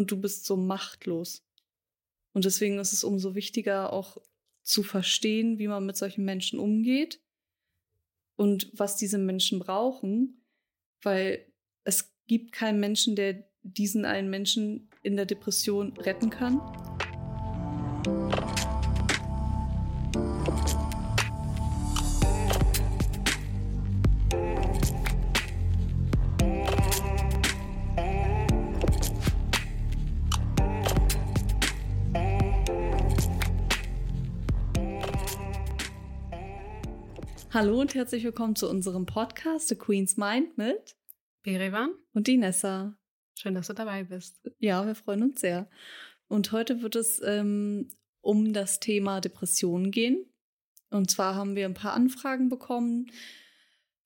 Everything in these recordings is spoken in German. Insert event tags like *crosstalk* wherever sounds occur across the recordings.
und du bist so machtlos. Und deswegen ist es umso wichtiger, auch zu verstehen, wie man mit solchen Menschen umgeht und was diese Menschen brauchen, weil es gibt keinen Menschen, der diesen einen Menschen in der Depression retten kann. Hallo und herzlich willkommen zu unserem Podcast The Queen's Mind mit Berivan und Dinessa. Schön, dass du dabei bist. Ja, wir freuen uns sehr. Und heute wird es ähm, um das Thema Depressionen gehen. Und zwar haben wir ein paar Anfragen bekommen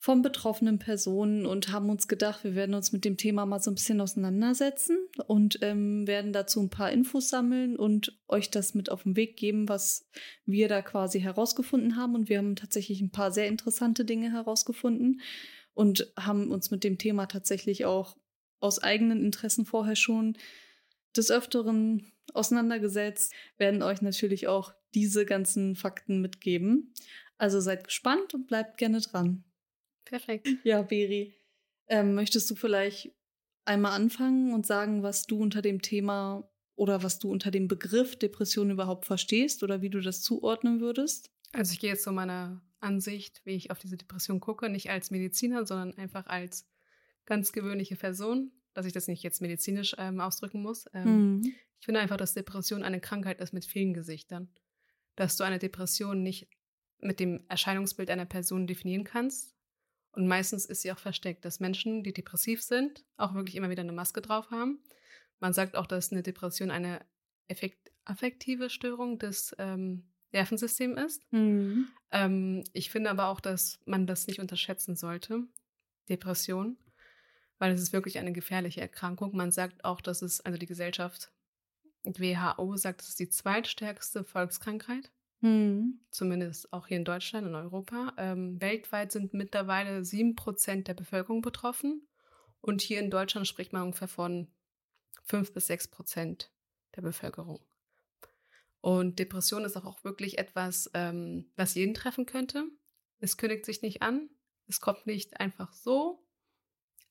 von betroffenen Personen und haben uns gedacht, wir werden uns mit dem Thema mal so ein bisschen auseinandersetzen und ähm, werden dazu ein paar Infos sammeln und euch das mit auf den Weg geben, was wir da quasi herausgefunden haben. Und wir haben tatsächlich ein paar sehr interessante Dinge herausgefunden und haben uns mit dem Thema tatsächlich auch aus eigenen Interessen vorher schon des Öfteren auseinandergesetzt, werden euch natürlich auch diese ganzen Fakten mitgeben. Also seid gespannt und bleibt gerne dran. Perfekt. Ja, Beri, ähm, möchtest du vielleicht einmal anfangen und sagen, was du unter dem Thema oder was du unter dem Begriff Depression überhaupt verstehst oder wie du das zuordnen würdest? Also ich gehe jetzt zu meiner Ansicht, wie ich auf diese Depression gucke, nicht als Mediziner, sondern einfach als ganz gewöhnliche Person, dass ich das nicht jetzt medizinisch ähm, ausdrücken muss. Ähm, mhm. Ich finde einfach, dass Depression eine Krankheit ist mit vielen Gesichtern. Dass du eine Depression nicht mit dem Erscheinungsbild einer Person definieren kannst, und meistens ist sie auch versteckt, dass Menschen, die depressiv sind, auch wirklich immer wieder eine Maske drauf haben. Man sagt auch, dass eine Depression eine effekt affektive Störung des ähm, Nervensystems ist. Mhm. Ähm, ich finde aber auch, dass man das nicht unterschätzen sollte, Depression, weil es ist wirklich eine gefährliche Erkrankung. Man sagt auch, dass es, also die Gesellschaft WHO sagt, es ist die zweitstärkste Volkskrankheit. Mhm. Zumindest auch hier in Deutschland und Europa. Ähm, weltweit sind mittlerweile sieben Prozent der Bevölkerung betroffen. Und hier in Deutschland spricht man ungefähr von fünf bis sechs Prozent der Bevölkerung. Und Depression ist auch wirklich etwas, ähm, was jeden treffen könnte. Es kündigt sich nicht an. Es kommt nicht einfach so.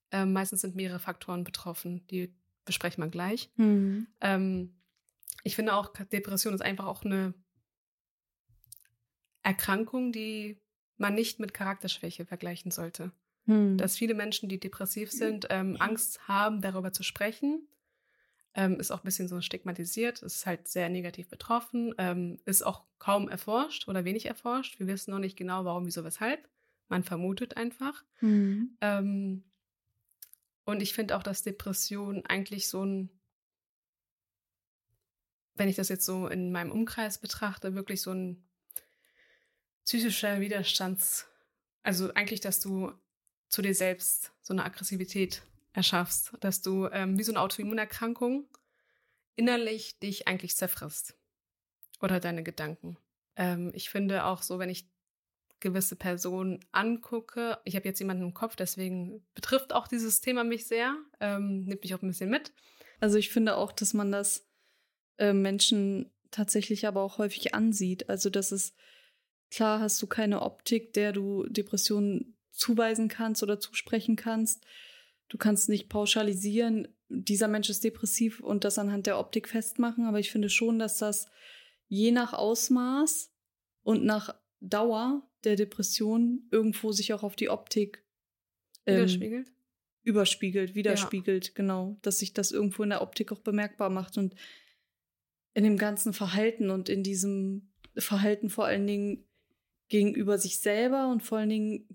Ähm, meistens sind mehrere Faktoren betroffen. Die besprechen wir gleich. Mhm. Ähm, ich finde auch, Depression ist einfach auch eine Erkrankung, die man nicht mit Charakterschwäche vergleichen sollte. Hm. Dass viele Menschen, die depressiv sind, ähm, Angst haben, darüber zu sprechen, ähm, ist auch ein bisschen so stigmatisiert, ist halt sehr negativ betroffen, ähm, ist auch kaum erforscht oder wenig erforscht. Wir wissen noch nicht genau, warum, wieso, weshalb. Man vermutet einfach. Hm. Ähm, und ich finde auch, dass Depression eigentlich so ein, wenn ich das jetzt so in meinem Umkreis betrachte, wirklich so ein psychischer Widerstands, also eigentlich, dass du zu dir selbst so eine Aggressivität erschaffst, dass du ähm, wie so eine Autoimmunerkrankung innerlich dich eigentlich zerfrisst oder deine Gedanken. Ähm, ich finde auch so, wenn ich gewisse Personen angucke, ich habe jetzt jemanden im Kopf, deswegen betrifft auch dieses Thema mich sehr, ähm, nimmt mich auch ein bisschen mit. Also ich finde auch, dass man das äh, Menschen tatsächlich aber auch häufig ansieht. Also dass es Klar hast du keine Optik, der du Depressionen zuweisen kannst oder zusprechen kannst. Du kannst nicht pauschalisieren, dieser Mensch ist depressiv und das anhand der Optik festmachen. Aber ich finde schon, dass das je nach Ausmaß und nach Dauer der Depression irgendwo sich auch auf die Optik ähm, widerspiegelt. Überspiegelt, widerspiegelt, ja. genau. Dass sich das irgendwo in der Optik auch bemerkbar macht und in dem ganzen Verhalten und in diesem Verhalten vor allen Dingen gegenüber sich selber und vor allen Dingen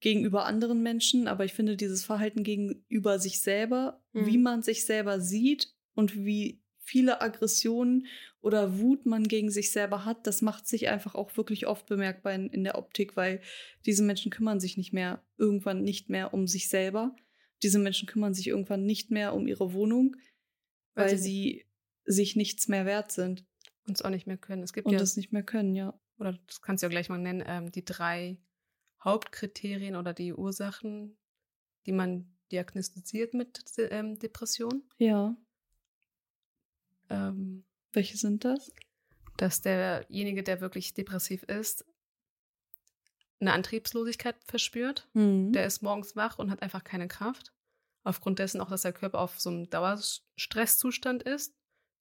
gegenüber anderen Menschen. Aber ich finde dieses Verhalten gegenüber sich selber, mhm. wie man sich selber sieht und wie viele Aggressionen oder Wut man gegen sich selber hat, das macht sich einfach auch wirklich oft bemerkbar in, in der Optik, weil diese Menschen kümmern sich nicht mehr, irgendwann nicht mehr um sich selber. Diese Menschen kümmern sich irgendwann nicht mehr um ihre Wohnung, weil, weil sie sich nichts mehr wert sind. Und es auch nicht mehr können. Es gibt und ja das nicht mehr können, ja oder das kannst du ja gleich mal nennen, ähm, die drei Hauptkriterien oder die Ursachen, die man diagnostiziert mit ähm, Depression. Ja. Ähm, Welche sind das? Dass derjenige, der wirklich depressiv ist, eine Antriebslosigkeit verspürt. Mhm. Der ist morgens wach und hat einfach keine Kraft. Aufgrund dessen auch, dass der Körper auf so einem Dauerstresszustand ist.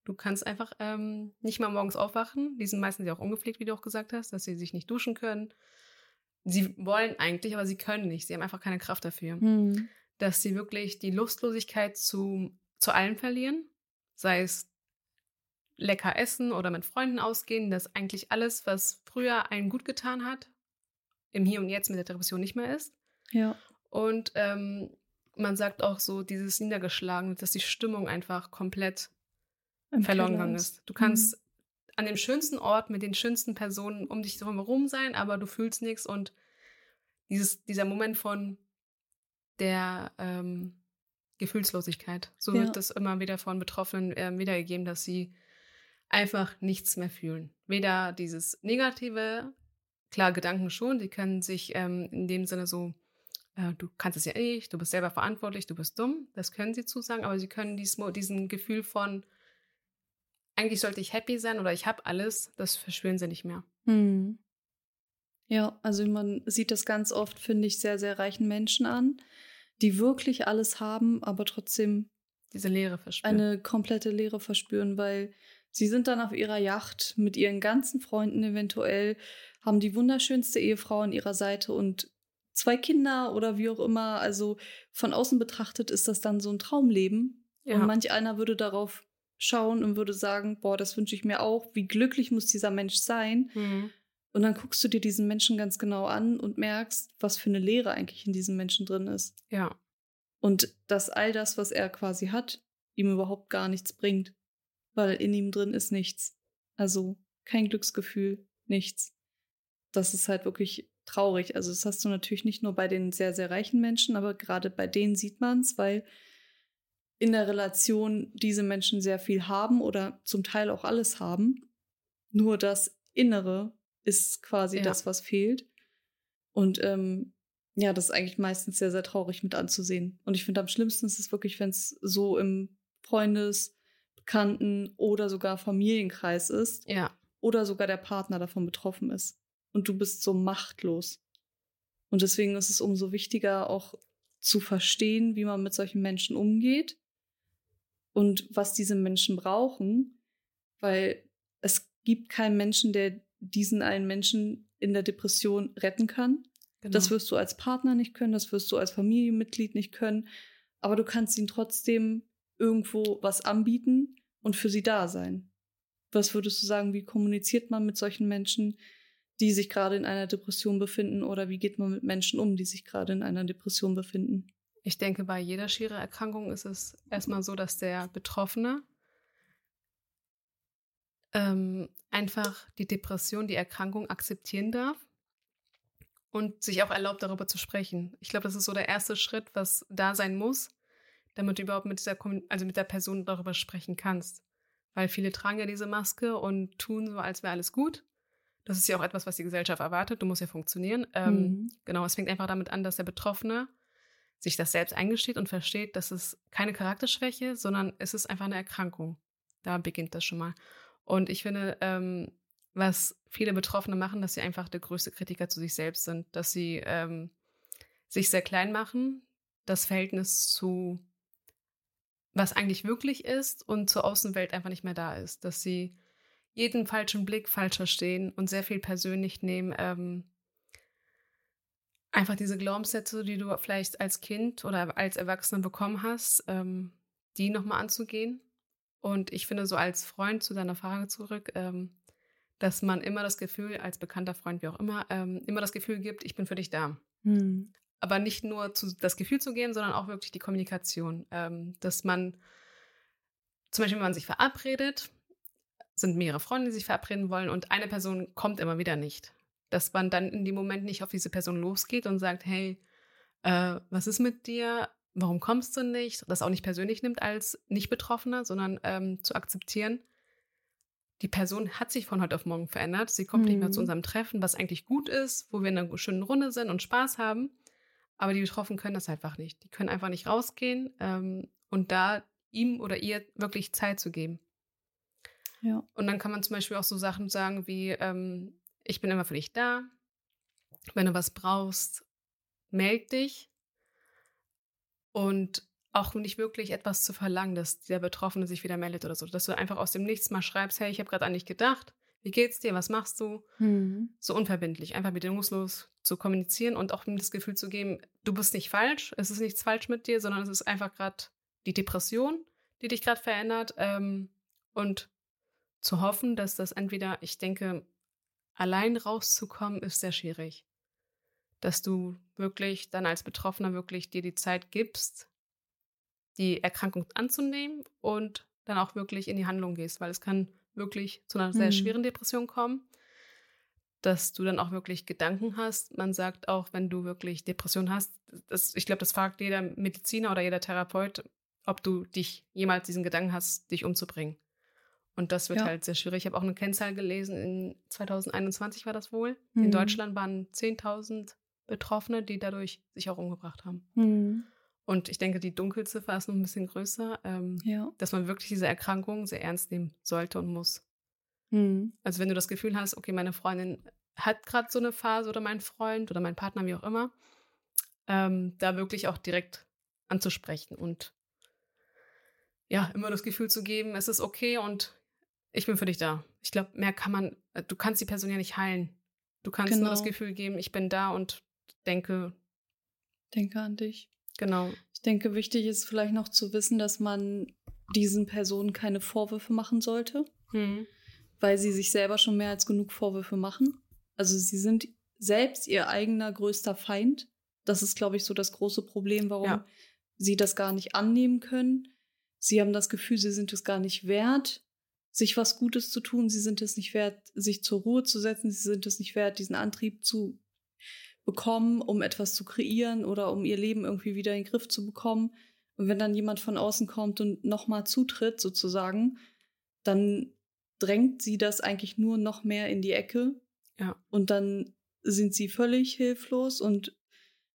Du kannst einfach ähm, nicht mal morgens aufwachen. Die sind meistens ja auch ungepflegt, wie du auch gesagt hast, dass sie sich nicht duschen können. Sie wollen eigentlich, aber sie können nicht. Sie haben einfach keine Kraft dafür. Mhm. Dass sie wirklich die Lustlosigkeit zu, zu allem verlieren. Sei es lecker essen oder mit Freunden ausgehen. dass eigentlich alles, was früher einem gut getan hat, im Hier und Jetzt mit der Depression nicht mehr ist. Ja. Und ähm, man sagt auch so, dieses Niedergeschlagene, dass die Stimmung einfach komplett verloren gegangen ist. Du kannst mhm. an dem schönsten Ort mit den schönsten Personen um dich herum sein, aber du fühlst nichts und dieses, dieser Moment von der ähm, Gefühlslosigkeit, so ja. wird das immer wieder von Betroffenen äh, wiedergegeben, dass sie einfach nichts mehr fühlen. Weder dieses Negative Klar, Gedanken schon, die können sich ähm, in dem Sinne so, äh, du kannst es ja nicht, du bist selber verantwortlich, du bist dumm, das können sie zusagen, aber sie können dies, diesen Gefühl von, eigentlich sollte ich happy sein oder ich habe alles, das verspüren sie nicht mehr. Hm. Ja, also man sieht das ganz oft, finde ich, sehr, sehr reichen Menschen an, die wirklich alles haben, aber trotzdem diese Leere verspüren. Eine komplette Leere verspüren, weil sie sind dann auf ihrer Yacht mit ihren ganzen Freunden eventuell haben die wunderschönste Ehefrau an ihrer Seite und zwei Kinder oder wie auch immer. Also von außen betrachtet ist das dann so ein Traumleben. Ja. Und manch einer würde darauf schauen und würde sagen, boah, das wünsche ich mir auch. Wie glücklich muss dieser Mensch sein? Mhm. Und dann guckst du dir diesen Menschen ganz genau an und merkst, was für eine Lehre eigentlich in diesem Menschen drin ist. Ja. Und dass all das, was er quasi hat, ihm überhaupt gar nichts bringt. Weil in ihm drin ist nichts. Also kein Glücksgefühl, nichts das ist halt wirklich traurig. Also das hast du natürlich nicht nur bei den sehr, sehr reichen Menschen, aber gerade bei denen sieht man es, weil in der Relation diese Menschen sehr viel haben oder zum Teil auch alles haben. Nur das Innere ist quasi ja. das, was fehlt. Und ähm, ja, das ist eigentlich meistens sehr, sehr traurig mit anzusehen. Und ich finde, am schlimmsten ist es wirklich, wenn es so im Freundes-, Bekannten- oder sogar Familienkreis ist. Ja. Oder sogar der Partner davon betroffen ist und du bist so machtlos. Und deswegen ist es umso wichtiger, auch zu verstehen, wie man mit solchen Menschen umgeht und was diese Menschen brauchen, weil es gibt keinen Menschen, der diesen einen Menschen in der Depression retten kann. Genau. Das wirst du als Partner nicht können, das wirst du als Familienmitglied nicht können, aber du kannst ihnen trotzdem irgendwo was anbieten und für sie da sein. Was würdest du sagen, wie kommuniziert man mit solchen Menschen? die sich gerade in einer Depression befinden oder wie geht man mit Menschen um, die sich gerade in einer Depression befinden? Ich denke, bei jeder schweren Erkrankung ist es erstmal so, dass der Betroffene ähm, einfach die Depression, die Erkrankung akzeptieren darf und sich auch erlaubt, darüber zu sprechen. Ich glaube, das ist so der erste Schritt, was da sein muss, damit du überhaupt mit dieser, also mit der Person darüber sprechen kannst. Weil viele tragen ja diese Maske und tun so, als wäre alles gut. Das ist ja auch etwas, was die Gesellschaft erwartet. Du musst ja funktionieren. Ähm, mhm. Genau, es fängt einfach damit an, dass der Betroffene sich das selbst eingesteht und versteht, dass es keine Charakterschwäche, sondern es ist einfach eine Erkrankung. Da beginnt das schon mal. Und ich finde, ähm, was viele Betroffene machen, dass sie einfach der größte Kritiker zu sich selbst sind, dass sie ähm, sich sehr klein machen, das Verhältnis zu was eigentlich wirklich ist und zur Außenwelt einfach nicht mehr da ist, dass sie jeden falschen Blick falsch verstehen und sehr viel persönlich nehmen. Ähm, einfach diese Glaubenssätze, die du vielleicht als Kind oder als Erwachsener bekommen hast, ähm, die nochmal anzugehen. Und ich finde so als Freund zu deiner Frage zurück, ähm, dass man immer das Gefühl, als bekannter Freund, wie auch immer, ähm, immer das Gefühl gibt, ich bin für dich da. Hm. Aber nicht nur zu, das Gefühl zu gehen, sondern auch wirklich die Kommunikation. Ähm, dass man, zum Beispiel, wenn man sich verabredet, sind mehrere Freunde, die sich verabreden wollen und eine Person kommt immer wieder nicht. Dass man dann in dem Moment nicht auf diese Person losgeht und sagt, hey, äh, was ist mit dir? Warum kommst du nicht? Das auch nicht persönlich nimmt als Nicht-Betroffener, sondern ähm, zu akzeptieren, die Person hat sich von heute auf morgen verändert. Sie kommt mhm. nicht mehr zu mhm. unserem Treffen, was eigentlich gut ist, wo wir in einer schönen Runde sind und Spaß haben. Aber die Betroffenen können das einfach nicht. Die können einfach nicht rausgehen ähm, und da ihm oder ihr wirklich Zeit zu geben. Ja. Und dann kann man zum Beispiel auch so Sachen sagen wie, ähm, ich bin immer für dich da. Wenn du was brauchst, meld dich. Und auch nicht wirklich etwas zu verlangen, dass der Betroffene sich wieder meldet oder so. Dass du einfach aus dem Nichts mal schreibst, hey, ich habe gerade an dich gedacht. Wie geht's dir? Was machst du? Mhm. So unverbindlich, einfach bedingungslos zu kommunizieren und auch ihm das Gefühl zu geben, du bist nicht falsch, es ist nichts falsch mit dir, sondern es ist einfach gerade die Depression, die dich gerade verändert. Ähm, und zu hoffen, dass das entweder, ich denke, allein rauszukommen, ist sehr schwierig. Dass du wirklich dann als Betroffener wirklich dir die Zeit gibst, die Erkrankung anzunehmen und dann auch wirklich in die Handlung gehst, weil es kann wirklich zu einer sehr mhm. schweren Depression kommen, dass du dann auch wirklich Gedanken hast. Man sagt auch, wenn du wirklich Depression hast, das, ich glaube, das fragt jeder Mediziner oder jeder Therapeut, ob du dich jemals diesen Gedanken hast, dich umzubringen. Und das wird ja. halt sehr schwierig. Ich habe auch eine Kennzahl gelesen, in 2021 war das wohl. Mhm. In Deutschland waren 10.000 Betroffene, die dadurch sich auch umgebracht haben. Mhm. Und ich denke, die Dunkelziffer ist noch ein bisschen größer, ähm, ja. dass man wirklich diese Erkrankung sehr ernst nehmen sollte und muss. Mhm. Also wenn du das Gefühl hast, okay, meine Freundin hat gerade so eine Phase oder mein Freund oder mein Partner, wie auch immer, ähm, da wirklich auch direkt anzusprechen und ja, immer das Gefühl zu geben, es ist okay und ich bin für dich da. Ich glaube, mehr kann man, äh, du kannst die Person ja nicht heilen. Du kannst genau. nur das genau. Gefühl geben, ich bin da und denke. Denke an dich. Genau. Ich denke, wichtig ist vielleicht noch zu wissen, dass man diesen Personen keine Vorwürfe machen sollte, hm. weil sie sich selber schon mehr als genug Vorwürfe machen. Also sie sind selbst ihr eigener größter Feind. Das ist, glaube ich, so das große Problem, warum ja. sie das gar nicht annehmen können. Sie haben das Gefühl, sie sind es gar nicht wert, sich was Gutes zu tun. Sie sind es nicht wert, sich zur Ruhe zu setzen. Sie sind es nicht wert, diesen Antrieb zu bekommen, um etwas zu kreieren oder um ihr Leben irgendwie wieder in den Griff zu bekommen. Und wenn dann jemand von außen kommt und nochmal zutritt, sozusagen, dann drängt sie das eigentlich nur noch mehr in die Ecke. Ja. Und dann sind sie völlig hilflos und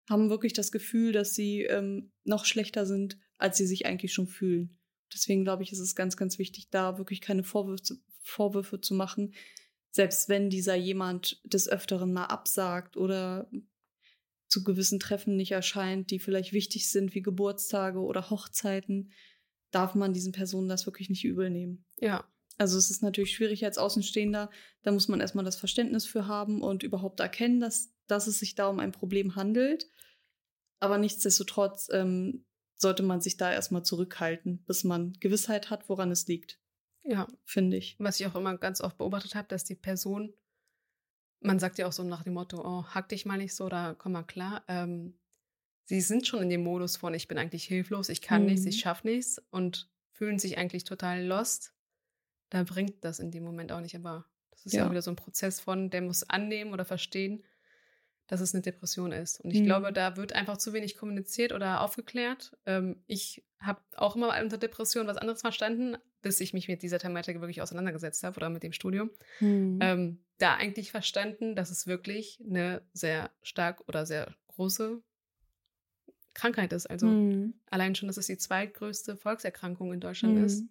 haben wirklich das Gefühl, dass sie ähm, noch schlechter sind, als sie sich eigentlich schon fühlen. Deswegen glaube ich, ist es ganz, ganz wichtig, da wirklich keine Vorwürfe, Vorwürfe zu machen, selbst wenn dieser jemand des Öfteren mal absagt oder zu gewissen Treffen nicht erscheint, die vielleicht wichtig sind, wie Geburtstage oder Hochzeiten, darf man diesen Personen das wirklich nicht übel nehmen. Ja. Also es ist natürlich schwierig als Außenstehender, da muss man erstmal das Verständnis für haben und überhaupt erkennen, dass, dass es sich da um ein Problem handelt. Aber nichtsdestotrotz ähm, sollte man sich da erstmal zurückhalten, bis man Gewissheit hat, woran es liegt. Ja. Finde ich. Was ich auch immer ganz oft beobachtet habe, dass die Person, man sagt ja auch so nach dem Motto, oh, hack dich mal nicht so oder komm mal klar. Ähm, sie sind schon in dem Modus von, ich bin eigentlich hilflos, ich kann mhm. nichts, ich schaffe nichts und fühlen sich eigentlich total lost. Da bringt das in dem Moment auch nicht, aber das ist ja, ja wieder so ein Prozess von, der muss annehmen oder verstehen, dass es eine Depression ist. Und ich mhm. glaube, da wird einfach zu wenig kommuniziert oder aufgeklärt. Ähm, ich habe auch immer unter Depression was anderes verstanden, bis ich mich mit dieser Thematik wirklich auseinandergesetzt habe oder mit dem Studium. Mhm. Ähm, da eigentlich verstanden, dass es wirklich eine sehr stark oder sehr große Krankheit ist. Also mhm. allein schon, dass es die zweitgrößte Volkserkrankung in Deutschland ist. Mhm.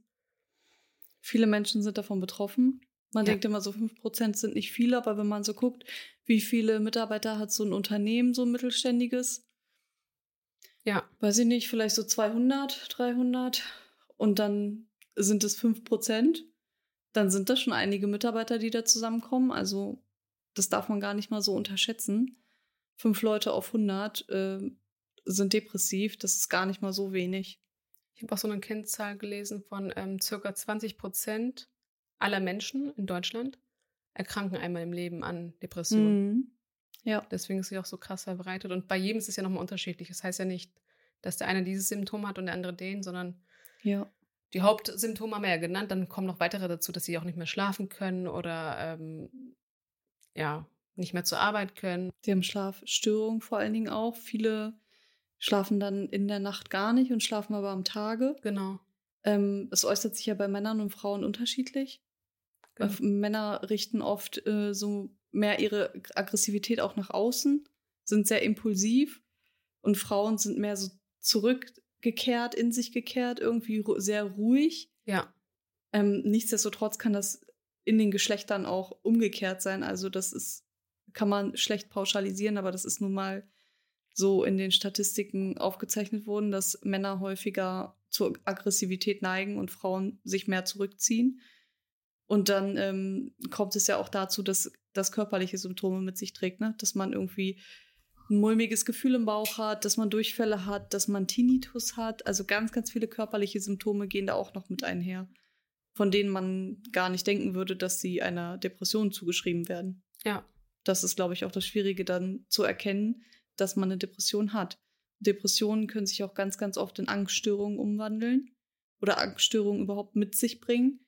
Viele Menschen sind davon betroffen. Man ja. denkt immer so, 5% sind nicht viele, aber wenn man so guckt, wie viele Mitarbeiter hat so ein Unternehmen, so ein mittelständiges? Ja. Weiß ich nicht, vielleicht so 200, 300 und dann sind es 5%. Dann sind das schon einige Mitarbeiter, die da zusammenkommen. Also das darf man gar nicht mal so unterschätzen. Fünf Leute auf 100 äh, sind depressiv. Das ist gar nicht mal so wenig. Ich habe auch so eine Kennzahl gelesen von ähm, circa 20 Prozent aller Menschen in Deutschland erkranken einmal im Leben an Depressionen. Mhm. Ja. Deswegen ist sie auch so krass verbreitet. Und bei jedem ist es ja nochmal unterschiedlich. Das heißt ja nicht, dass der eine dieses Symptom hat und der andere den, sondern ja. die Hauptsymptome haben wir ja genannt. Dann kommen noch weitere dazu, dass sie auch nicht mehr schlafen können oder ähm, ja, nicht mehr zur Arbeit können. Sie haben Schlafstörungen vor allen Dingen auch. Viele schlafen dann in der Nacht gar nicht und schlafen aber am Tage. Genau. Ähm, es äußert sich ja bei Männern und Frauen unterschiedlich. Genau. Männer richten oft äh, so mehr ihre Aggressivität auch nach außen, sind sehr impulsiv und Frauen sind mehr so zurückgekehrt, in sich gekehrt, irgendwie ru sehr ruhig. Ja. Ähm, nichtsdestotrotz kann das in den Geschlechtern auch umgekehrt sein. Also das ist, kann man schlecht pauschalisieren, aber das ist nun mal so in den Statistiken aufgezeichnet worden, dass Männer häufiger zur Aggressivität neigen und Frauen sich mehr zurückziehen. Und dann ähm, kommt es ja auch dazu, dass das körperliche Symptome mit sich trägt, ne? dass man irgendwie ein mulmiges Gefühl im Bauch hat, dass man Durchfälle hat, dass man Tinnitus hat. Also ganz, ganz viele körperliche Symptome gehen da auch noch mit einher, von denen man gar nicht denken würde, dass sie einer Depression zugeschrieben werden. Ja. Das ist, glaube ich, auch das Schwierige dann zu erkennen, dass man eine Depression hat. Depressionen können sich auch ganz, ganz oft in Angststörungen umwandeln oder Angststörungen überhaupt mit sich bringen.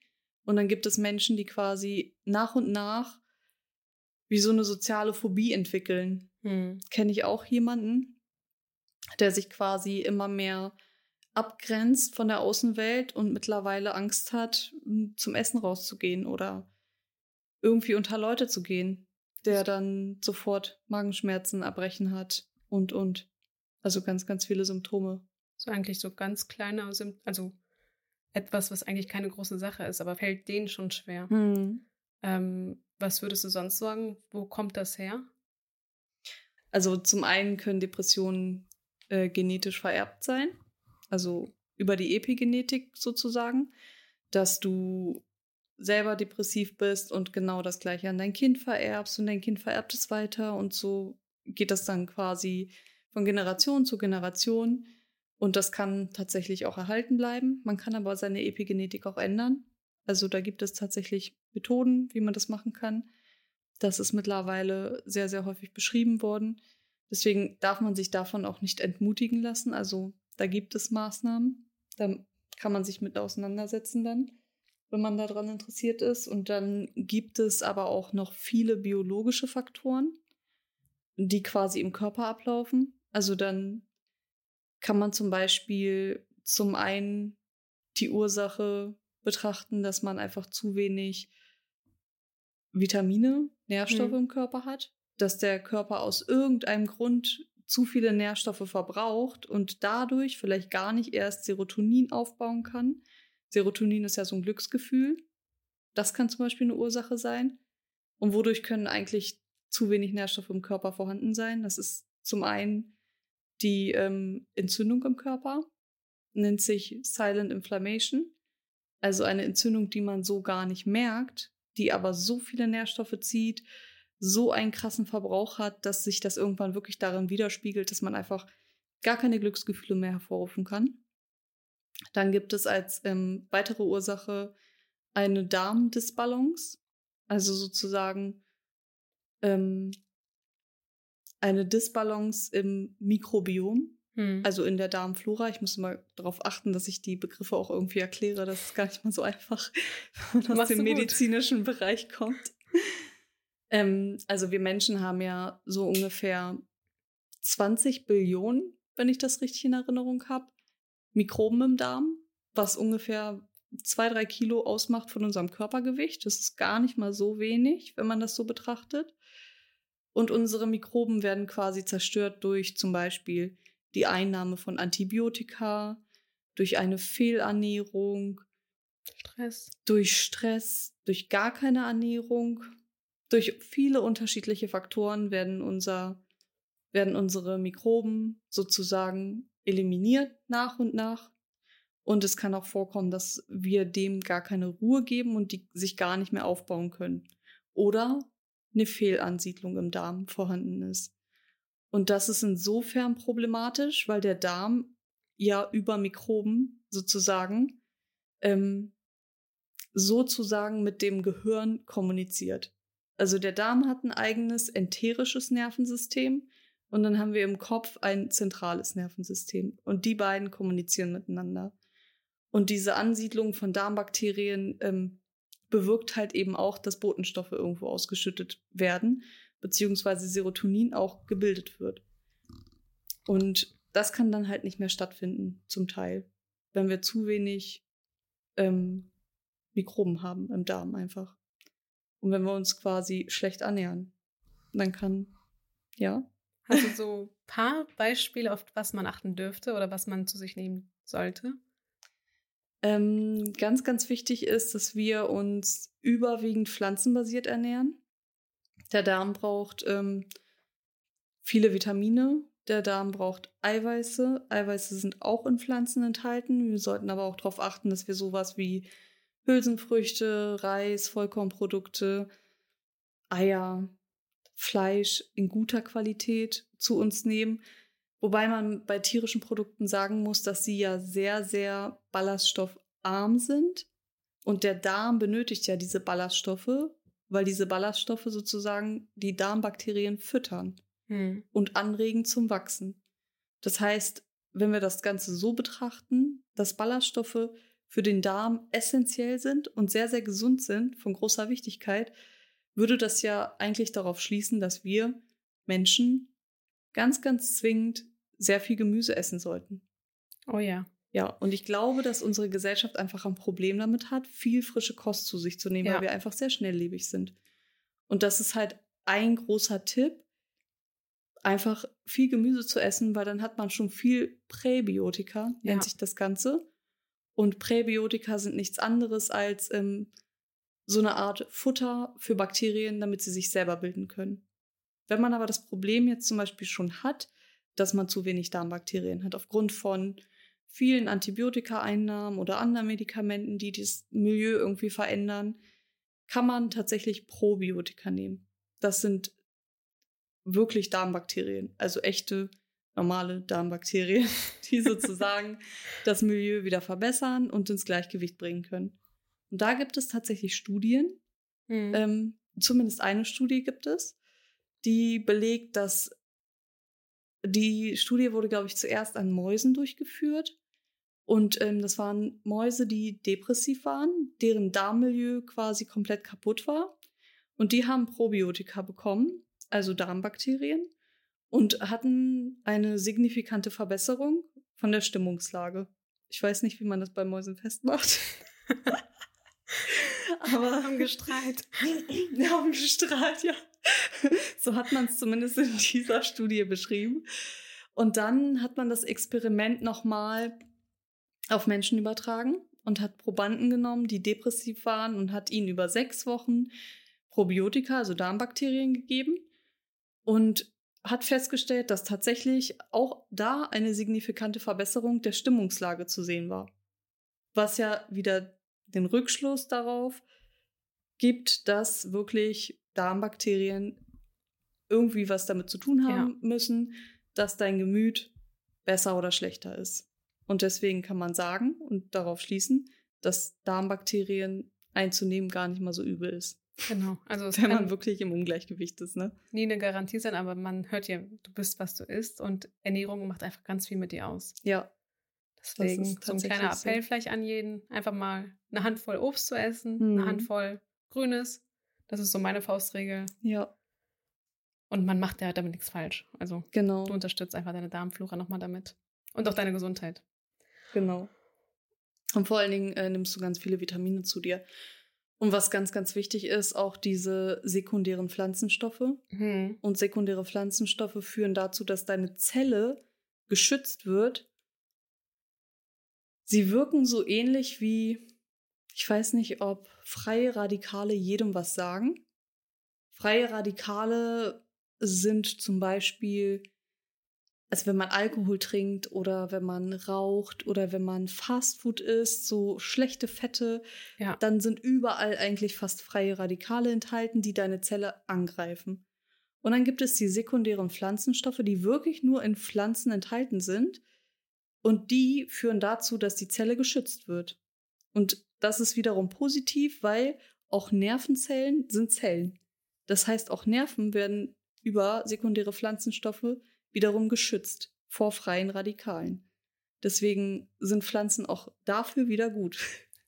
Und dann gibt es Menschen, die quasi nach und nach wie so eine soziale Phobie entwickeln. Hm. Kenne ich auch jemanden, der sich quasi immer mehr abgrenzt von der Außenwelt und mittlerweile Angst hat, zum Essen rauszugehen oder irgendwie unter Leute zu gehen, der dann sofort Magenschmerzen, Erbrechen hat und und. Also ganz, ganz viele Symptome. So eigentlich so ganz kleine Symptome, also etwas, was eigentlich keine große Sache ist, aber fällt denen schon schwer. Hm. Ähm, was würdest du sonst sagen? Wo kommt das her? Also zum einen können Depressionen äh, genetisch vererbt sein, also über die Epigenetik sozusagen, dass du selber depressiv bist und genau das gleiche an dein Kind vererbst und dein Kind vererbt es weiter und so geht das dann quasi von Generation zu Generation und das kann tatsächlich auch erhalten bleiben. Man kann aber seine Epigenetik auch ändern. Also da gibt es tatsächlich Methoden, wie man das machen kann. Das ist mittlerweile sehr, sehr häufig beschrieben worden. Deswegen darf man sich davon auch nicht entmutigen lassen. Also da gibt es Maßnahmen. Da kann man sich mit auseinandersetzen dann, wenn man daran interessiert ist. Und dann gibt es aber auch noch viele biologische Faktoren, die quasi im Körper ablaufen. Also dann kann man zum Beispiel zum einen die Ursache betrachten, dass man einfach zu wenig Vitamine, Nährstoffe mhm. im Körper hat, dass der Körper aus irgendeinem Grund zu viele Nährstoffe verbraucht und dadurch vielleicht gar nicht erst Serotonin aufbauen kann. Serotonin ist ja so ein Glücksgefühl. Das kann zum Beispiel eine Ursache sein. Und wodurch können eigentlich zu wenig Nährstoffe im Körper vorhanden sein? Das ist zum einen die ähm, Entzündung im Körper, nennt sich Silent Inflammation. Also eine Entzündung, die man so gar nicht merkt, die aber so viele Nährstoffe zieht, so einen krassen Verbrauch hat, dass sich das irgendwann wirklich darin widerspiegelt, dass man einfach gar keine Glücksgefühle mehr hervorrufen kann. Dann gibt es als ähm, weitere Ursache eine Darmdisbalance, also sozusagen ähm, eine Disbalance im Mikrobiom. Hm. Also in der Darmflora. Ich muss mal darauf achten, dass ich die Begriffe auch irgendwie erkläre. Das ist gar nicht mal so einfach, wenn *laughs* man aus dem medizinischen gut. Bereich kommt. ähm, also wir Menschen haben ja so ungefähr 20 Billionen, wenn ich das richtig in Erinnerung habe, Mikroben im Darm, was ungefähr zwei, drei Kilo ausmacht von unserem Körpergewicht. Das ist gar nicht mal so wenig, wenn man das so betrachtet. Und unsere Mikroben werden quasi zerstört durch zum Beispiel die Einnahme von Antibiotika, durch eine Fehlernährung, Stress. durch Stress, durch gar keine Ernährung, durch viele unterschiedliche Faktoren werden unser werden unsere Mikroben sozusagen eliminiert nach und nach. Und es kann auch vorkommen, dass wir dem gar keine Ruhe geben und die sich gar nicht mehr aufbauen können. Oder eine Fehlansiedlung im Darm vorhanden ist. Und das ist insofern problematisch, weil der Darm ja über Mikroben sozusagen ähm, sozusagen mit dem Gehirn kommuniziert. Also der Darm hat ein eigenes enterisches Nervensystem und dann haben wir im Kopf ein zentrales Nervensystem und die beiden kommunizieren miteinander. Und diese Ansiedlung von Darmbakterien ähm, bewirkt halt eben auch, dass Botenstoffe irgendwo ausgeschüttet werden beziehungsweise Serotonin auch gebildet wird. Und das kann dann halt nicht mehr stattfinden, zum Teil, wenn wir zu wenig ähm, Mikroben haben im Darm einfach. Und wenn wir uns quasi schlecht ernähren, dann kann, ja. Hast du so ein paar Beispiele, auf was man achten dürfte oder was man zu sich nehmen sollte? Ähm, ganz, ganz wichtig ist, dass wir uns überwiegend pflanzenbasiert ernähren. Der Darm braucht ähm, viele Vitamine. Der Darm braucht Eiweiße. Eiweiße sind auch in Pflanzen enthalten. Wir sollten aber auch darauf achten, dass wir sowas wie Hülsenfrüchte, Reis, Vollkornprodukte, Eier, Fleisch in guter Qualität zu uns nehmen. Wobei man bei tierischen Produkten sagen muss, dass sie ja sehr, sehr ballaststoffarm sind. Und der Darm benötigt ja diese Ballaststoffe, weil diese Ballaststoffe sozusagen die Darmbakterien füttern hm. und anregen zum Wachsen. Das heißt, wenn wir das Ganze so betrachten, dass Ballaststoffe für den Darm essentiell sind und sehr, sehr gesund sind, von großer Wichtigkeit, würde das ja eigentlich darauf schließen, dass wir Menschen ganz, ganz zwingend sehr viel Gemüse essen sollten. Oh ja. Ja, und ich glaube, dass unsere Gesellschaft einfach ein Problem damit hat, viel frische Kost zu sich zu nehmen, ja. weil wir einfach sehr schnelllebig sind. Und das ist halt ein großer Tipp, einfach viel Gemüse zu essen, weil dann hat man schon viel Präbiotika, nennt ja. sich das Ganze. Und Präbiotika sind nichts anderes als ähm, so eine Art Futter für Bakterien, damit sie sich selber bilden können. Wenn man aber das Problem jetzt zum Beispiel schon hat, dass man zu wenig Darmbakterien hat, aufgrund von vielen Antibiotika-Einnahmen oder anderen Medikamenten, die das Milieu irgendwie verändern, kann man tatsächlich Probiotika nehmen. Das sind wirklich Darmbakterien, also echte normale Darmbakterien, *laughs* die sozusagen *laughs* das Milieu wieder verbessern und ins Gleichgewicht bringen können. Und da gibt es tatsächlich Studien, mhm. ähm, zumindest eine Studie gibt es, die belegt, dass die Studie wurde, glaube ich, zuerst an Mäusen durchgeführt. Und ähm, das waren Mäuse, die depressiv waren, deren Darmmilieu quasi komplett kaputt war. Und die haben Probiotika bekommen, also Darmbakterien und hatten eine signifikante Verbesserung von der Stimmungslage. Ich weiß nicht, wie man das bei Mäusen festmacht. *laughs* Aber haben gestrahlt. *laughs* Wir haben gestrahlt, ja. *laughs* So hat man es zumindest in dieser Studie beschrieben. Und dann hat man das Experiment nochmal auf Menschen übertragen und hat Probanden genommen, die depressiv waren und hat ihnen über sechs Wochen Probiotika, also Darmbakterien gegeben. Und hat festgestellt, dass tatsächlich auch da eine signifikante Verbesserung der Stimmungslage zu sehen war. Was ja wieder den Rückschluss darauf gibt, dass wirklich Darmbakterien irgendwie was damit zu tun haben ja. müssen, dass dein Gemüt besser oder schlechter ist. Und deswegen kann man sagen und darauf schließen, dass Darmbakterien einzunehmen gar nicht mal so übel ist. Genau. Also *laughs* wenn man wirklich im Ungleichgewicht ist, ne? Nie eine Garantie sein, aber man hört ja, du bist, was du isst und Ernährung macht einfach ganz viel mit dir aus. Ja. Deswegen so ein kleiner Appell so. vielleicht an jeden, einfach mal eine Handvoll Obst zu essen, mhm. eine Handvoll Grünes. Das ist so meine Faustregel. Ja. Und man macht ja damit nichts falsch. Also genau. du unterstützt einfach deine Darmflora nochmal damit. Und auch deine Gesundheit. Genau. Und vor allen Dingen äh, nimmst du ganz viele Vitamine zu dir. Und was ganz, ganz wichtig ist, auch diese sekundären Pflanzenstoffe. Mhm. Und sekundäre Pflanzenstoffe führen dazu, dass deine Zelle geschützt wird. Sie wirken so ähnlich wie, ich weiß nicht, ob freie Radikale jedem was sagen. Freie Radikale sind zum Beispiel also wenn man Alkohol trinkt oder wenn man raucht oder wenn man Fastfood isst, so schlechte Fette, ja. dann sind überall eigentlich fast freie Radikale enthalten, die deine Zelle angreifen. Und dann gibt es die sekundären Pflanzenstoffe, die wirklich nur in Pflanzen enthalten sind. Und die führen dazu, dass die Zelle geschützt wird. Und das ist wiederum positiv, weil auch Nervenzellen sind Zellen. Das heißt, auch Nerven werden über sekundäre Pflanzenstoffe wiederum geschützt vor freien Radikalen. Deswegen sind Pflanzen auch dafür wieder gut.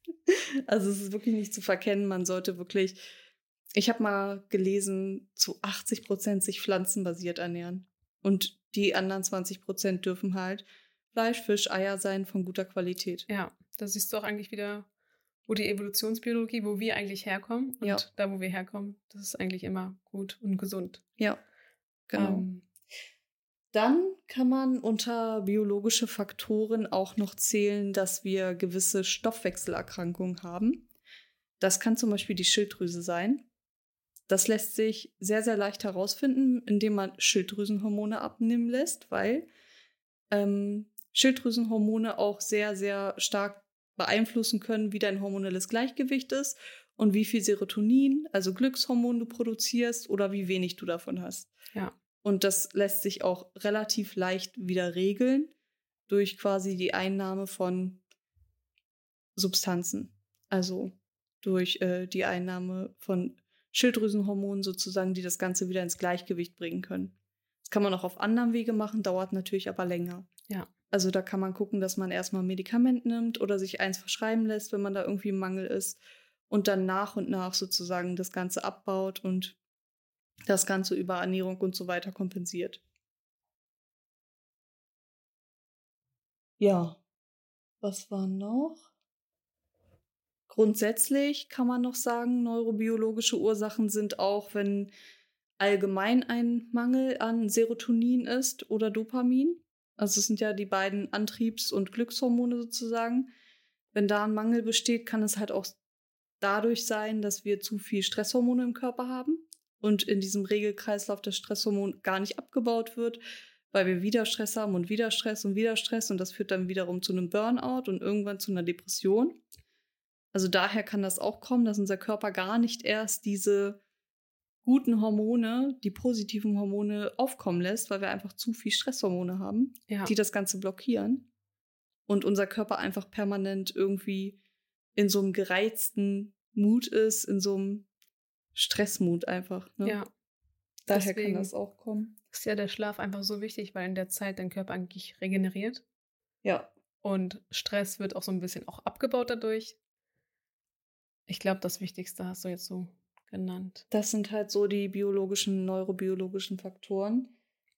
*laughs* also es ist wirklich nicht zu verkennen. Man sollte wirklich, ich habe mal gelesen, zu 80 Prozent sich pflanzenbasiert ernähren. Und die anderen 20 Prozent dürfen halt Fleisch, Fisch, Eier sein von guter Qualität. Ja, da siehst du auch eigentlich wieder, wo die Evolutionsbiologie, wo wir eigentlich herkommen. Und ja. da, wo wir herkommen, das ist eigentlich immer gut und gesund. Ja, genau. Ähm, Dann kann man unter biologische Faktoren auch noch zählen, dass wir gewisse Stoffwechselerkrankungen haben. Das kann zum Beispiel die Schilddrüse sein. Das lässt sich sehr, sehr leicht herausfinden, indem man Schilddrüsenhormone abnehmen lässt, weil ähm, Schilddrüsenhormone auch sehr, sehr stark beeinflussen können, wie dein hormonelles Gleichgewicht ist und wie viel Serotonin, also Glückshormon du produzierst oder wie wenig du davon hast. Ja. Und das lässt sich auch relativ leicht wieder regeln durch quasi die Einnahme von Substanzen. Also durch äh, die Einnahme von Schilddrüsenhormonen sozusagen, die das Ganze wieder ins Gleichgewicht bringen können. Das kann man auch auf anderem Wege machen, dauert natürlich aber länger. Ja. Also da kann man gucken, dass man erstmal ein Medikament nimmt oder sich eins verschreiben lässt, wenn man da irgendwie im Mangel ist und dann nach und nach sozusagen das Ganze abbaut und das Ganze über Ernährung und so weiter kompensiert. Ja, was war noch? Grundsätzlich kann man noch sagen, neurobiologische Ursachen sind auch, wenn allgemein ein Mangel an Serotonin ist oder Dopamin. Also es sind ja die beiden Antriebs- und Glückshormone sozusagen. Wenn da ein Mangel besteht, kann es halt auch dadurch sein, dass wir zu viel Stresshormone im Körper haben und in diesem Regelkreislauf das Stresshormon gar nicht abgebaut wird, weil wir wieder Stress haben und wieder Stress und wieder Stress und das führt dann wiederum zu einem Burnout und irgendwann zu einer Depression. Also daher kann das auch kommen, dass unser Körper gar nicht erst diese guten Hormone, die positiven Hormone aufkommen lässt, weil wir einfach zu viel Stresshormone haben, ja. die das Ganze blockieren. Und unser Körper einfach permanent irgendwie in so einem gereizten Mut ist, in so einem Stressmut einfach. Ne? Ja. Daher Deswegen kann das auch kommen. Ist ja der Schlaf einfach so wichtig, weil in der Zeit dein Körper eigentlich regeneriert. Ja. Und Stress wird auch so ein bisschen auch abgebaut dadurch. Ich glaube, das Wichtigste hast du jetzt so genannt. Das sind halt so die biologischen, neurobiologischen Faktoren.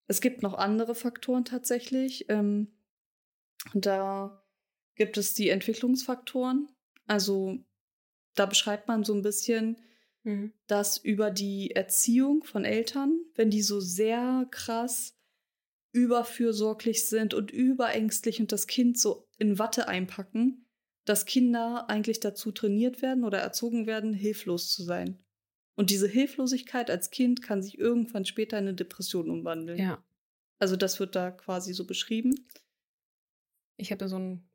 Es gibt noch andere Faktoren tatsächlich. Ähm, da gibt es die Entwicklungsfaktoren. Also da beschreibt man so ein bisschen, mhm. dass über die Erziehung von Eltern, wenn die so sehr krass überfürsorglich sind und überängstlich und das Kind so in Watte einpacken, dass Kinder eigentlich dazu trainiert werden oder erzogen werden, hilflos zu sein. Und diese Hilflosigkeit als Kind kann sich irgendwann später in eine Depression umwandeln. Ja. Also das wird da quasi so beschrieben. Ich habe so einen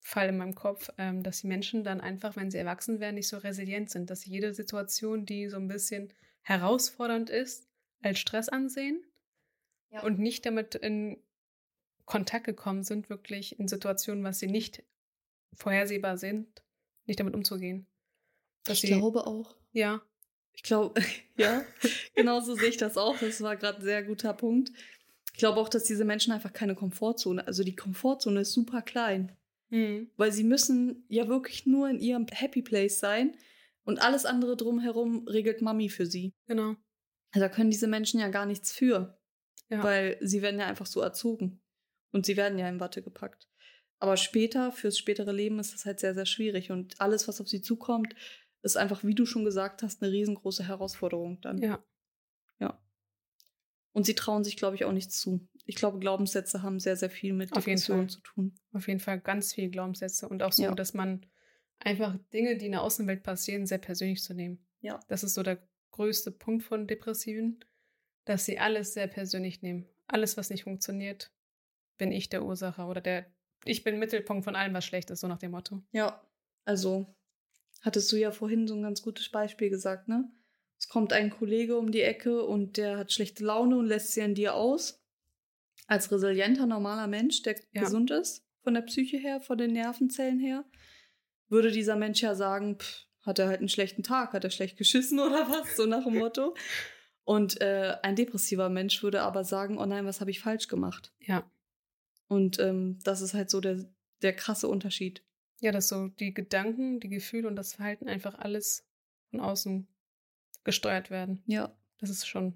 Fall in meinem Kopf, ähm, dass die Menschen dann einfach, wenn sie erwachsen werden, nicht so resilient sind, dass sie jede Situation, die so ein bisschen herausfordernd ist, als Stress ansehen ja. und nicht damit in Kontakt gekommen sind, wirklich in Situationen, was sie nicht vorhersehbar sind, nicht damit umzugehen. Dass ich sie, glaube auch. Ja. Ich glaube, *laughs* ja, genauso sehe ich das auch. Das war gerade ein sehr guter Punkt. Ich glaube auch, dass diese Menschen einfach keine Komfortzone, also die Komfortzone ist super klein. Mhm. Weil sie müssen ja wirklich nur in ihrem Happy Place sein und alles andere drumherum regelt Mami für sie. Genau. Da können diese Menschen ja gar nichts für. Ja. Weil sie werden ja einfach so erzogen. Und sie werden ja in Watte gepackt. Aber später, fürs spätere Leben, ist das halt sehr, sehr schwierig. Und alles, was auf sie zukommt, ist einfach, wie du schon gesagt hast, eine riesengroße Herausforderung dann. Ja. Ja. Und sie trauen sich, glaube ich, auch nichts zu. Ich glaube, Glaubenssätze haben sehr, sehr viel mit Depressionen zu tun. Auf jeden Fall ganz viel Glaubenssätze. Und auch so, ja. dass man einfach Dinge, die in der Außenwelt passieren, sehr persönlich zu nehmen. Ja. Das ist so der größte Punkt von Depressiven, dass sie alles sehr persönlich nehmen. Alles, was nicht funktioniert, bin ich der Ursache oder der ich bin Mittelpunkt von allem, was schlecht ist, so nach dem Motto. Ja, also hattest du ja vorhin so ein ganz gutes Beispiel gesagt, ne? Es kommt ein Kollege um die Ecke und der hat schlechte Laune und lässt sie an dir aus. Als resilienter, normaler Mensch, der ja. gesund ist, von der Psyche her, von den Nervenzellen her, würde dieser Mensch ja sagen, pff, hat er halt einen schlechten Tag, hat er schlecht geschissen oder *laughs* was, so nach dem Motto. Und äh, ein depressiver Mensch würde aber sagen, oh nein, was habe ich falsch gemacht? Ja. Und ähm, das ist halt so der, der krasse Unterschied. Ja, dass so die Gedanken, die Gefühle und das Verhalten einfach alles von außen gesteuert werden. Ja. Das ist schon.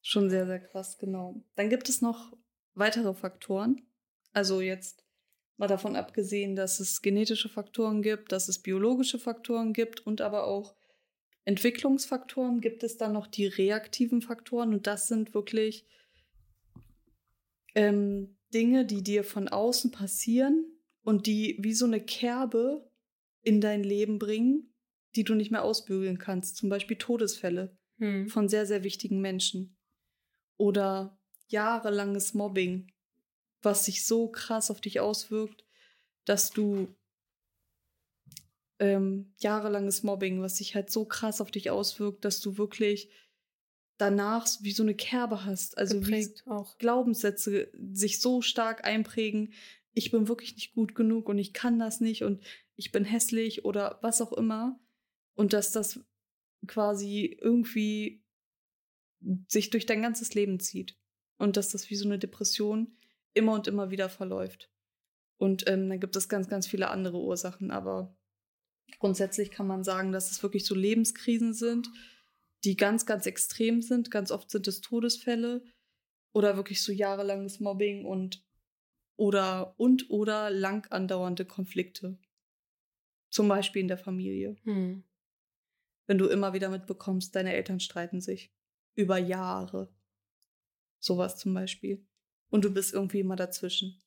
Schon sehr, sehr krass, genau. Dann gibt es noch weitere Faktoren. Also jetzt mal davon abgesehen, dass es genetische Faktoren gibt, dass es biologische Faktoren gibt und aber auch Entwicklungsfaktoren gibt es dann noch die reaktiven Faktoren und das sind wirklich ähm, Dinge, die dir von außen passieren und die wie so eine Kerbe in dein Leben bringen, die du nicht mehr ausbügeln kannst. Zum Beispiel Todesfälle hm. von sehr, sehr wichtigen Menschen. Oder jahrelanges Mobbing, was sich so krass auf dich auswirkt, dass du ähm, jahrelanges Mobbing, was sich halt so krass auf dich auswirkt, dass du wirklich danach wie so eine Kerbe hast. Also Geprägt wie auch. Glaubenssätze sich so stark einprägen, ich bin wirklich nicht gut genug und ich kann das nicht und ich bin hässlich oder was auch immer. Und dass das quasi irgendwie sich durch dein ganzes Leben zieht. Und dass das wie so eine Depression immer und immer wieder verläuft. Und ähm, dann gibt es ganz, ganz viele andere Ursachen. Aber grundsätzlich kann man sagen, dass es wirklich so Lebenskrisen sind, die ganz, ganz extrem sind. Ganz oft sind es Todesfälle oder wirklich so jahrelanges Mobbing und oder und oder lang andauernde Konflikte. Zum Beispiel in der Familie. Hm. Wenn du immer wieder mitbekommst, deine Eltern streiten sich. Über Jahre. Sowas zum Beispiel. Und du bist irgendwie immer dazwischen.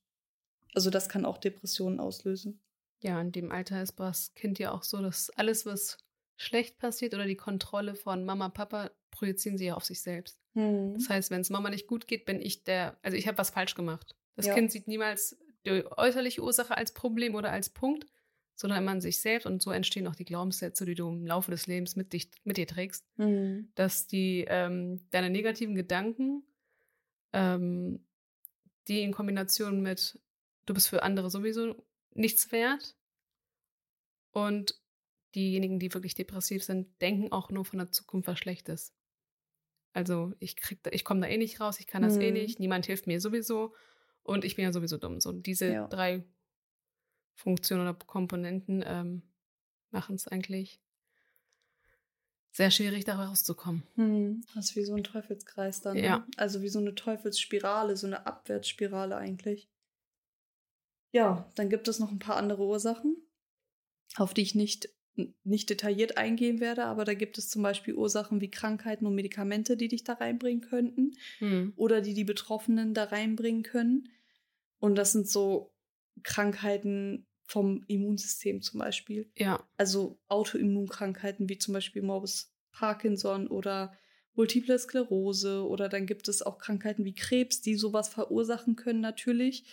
Also das kann auch Depressionen auslösen. Ja, in dem Alter ist das Kind ja auch so, dass alles, was schlecht passiert oder die Kontrolle von Mama, Papa, projizieren sie ja auf sich selbst. Mhm. Das heißt, wenn es Mama nicht gut geht, bin ich der, also ich habe was falsch gemacht. Das ja. Kind sieht niemals die äußerliche Ursache als Problem oder als Punkt, sondern immer an sich selbst. Und so entstehen auch die Glaubenssätze, die du im Laufe des Lebens mit, dich, mit dir trägst, mhm. dass die ähm, deine negativen Gedanken, ähm, die in Kombination mit du bist für andere sowieso nichts wert und diejenigen, die wirklich depressiv sind, denken auch nur von der Zukunft was Schlechtes. Also ich krieg ich komme da eh nicht raus, ich kann das mhm. eh nicht, niemand hilft mir sowieso und ich bin ja sowieso dumm. So diese ja. drei Funktionen oder Komponenten ähm, machen es eigentlich sehr schwierig, da rauszukommen. Hm, das ist wie so ein Teufelskreis dann. Ne? Ja. Also wie so eine Teufelsspirale, so eine Abwärtsspirale eigentlich. Ja, dann gibt es noch ein paar andere Ursachen, auf die ich nicht nicht detailliert eingehen werde, aber da gibt es zum Beispiel Ursachen wie Krankheiten und Medikamente, die dich da reinbringen könnten hm. oder die die Betroffenen da reinbringen können. Und das sind so Krankheiten vom Immunsystem zum Beispiel. Ja. Also Autoimmunkrankheiten wie zum Beispiel Morbus Parkinson oder Multiple Sklerose oder dann gibt es auch Krankheiten wie Krebs, die sowas verursachen können natürlich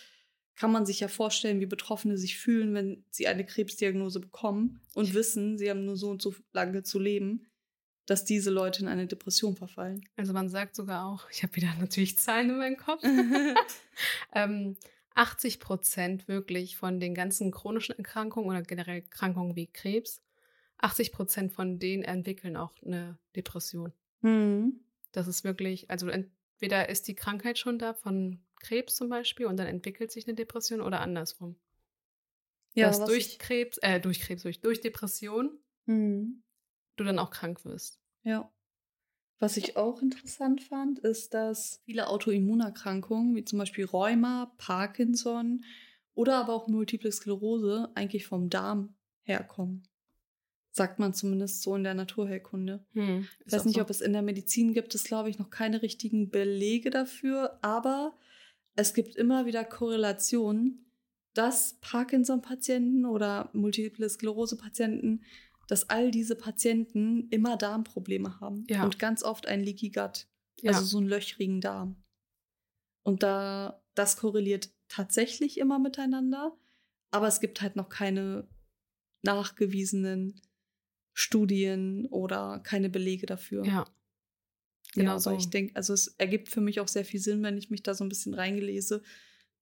kann man sich ja vorstellen, wie Betroffene sich fühlen, wenn sie eine Krebsdiagnose bekommen und wissen, sie haben nur so und so lange zu leben, dass diese Leute in eine Depression verfallen. Also man sagt sogar auch, ich habe wieder *laughs* natürlich Zahlen in meinem Kopf, *laughs* ähm, 80 Prozent wirklich von den ganzen chronischen Erkrankungen oder generell Erkrankungen wie Krebs, 80 Prozent von denen entwickeln auch eine Depression. Mhm. Das ist wirklich, also entweder ist die Krankheit schon da von Krebs zum Beispiel und dann entwickelt sich eine Depression oder andersrum. Ja, Dass durch. Krebs, äh, durch Krebs, durch, durch Depression mhm. du dann auch krank wirst. Ja. Was ich auch interessant fand, ist, dass viele Autoimmunerkrankungen, wie zum Beispiel Rheuma, Parkinson oder aber auch Multiple Sklerose, eigentlich vom Darm herkommen. Sagt man zumindest so in der Naturheilkunde. Hm, ich weiß nicht, so. ob es in der Medizin gibt, es glaube ich noch keine richtigen Belege dafür, aber es gibt immer wieder Korrelationen, dass Parkinson-Patienten oder Multiple Sklerose-Patienten, dass all diese Patienten immer Darmprobleme haben ja. und ganz oft ein Leaky Gut, ja. also so einen löchrigen Darm. Und da das korreliert tatsächlich immer miteinander, aber es gibt halt noch keine nachgewiesenen Studien oder keine Belege dafür. Ja. Genau ja, so. ich denke, also es ergibt für mich auch sehr viel Sinn, wenn ich mich da so ein bisschen reingelese,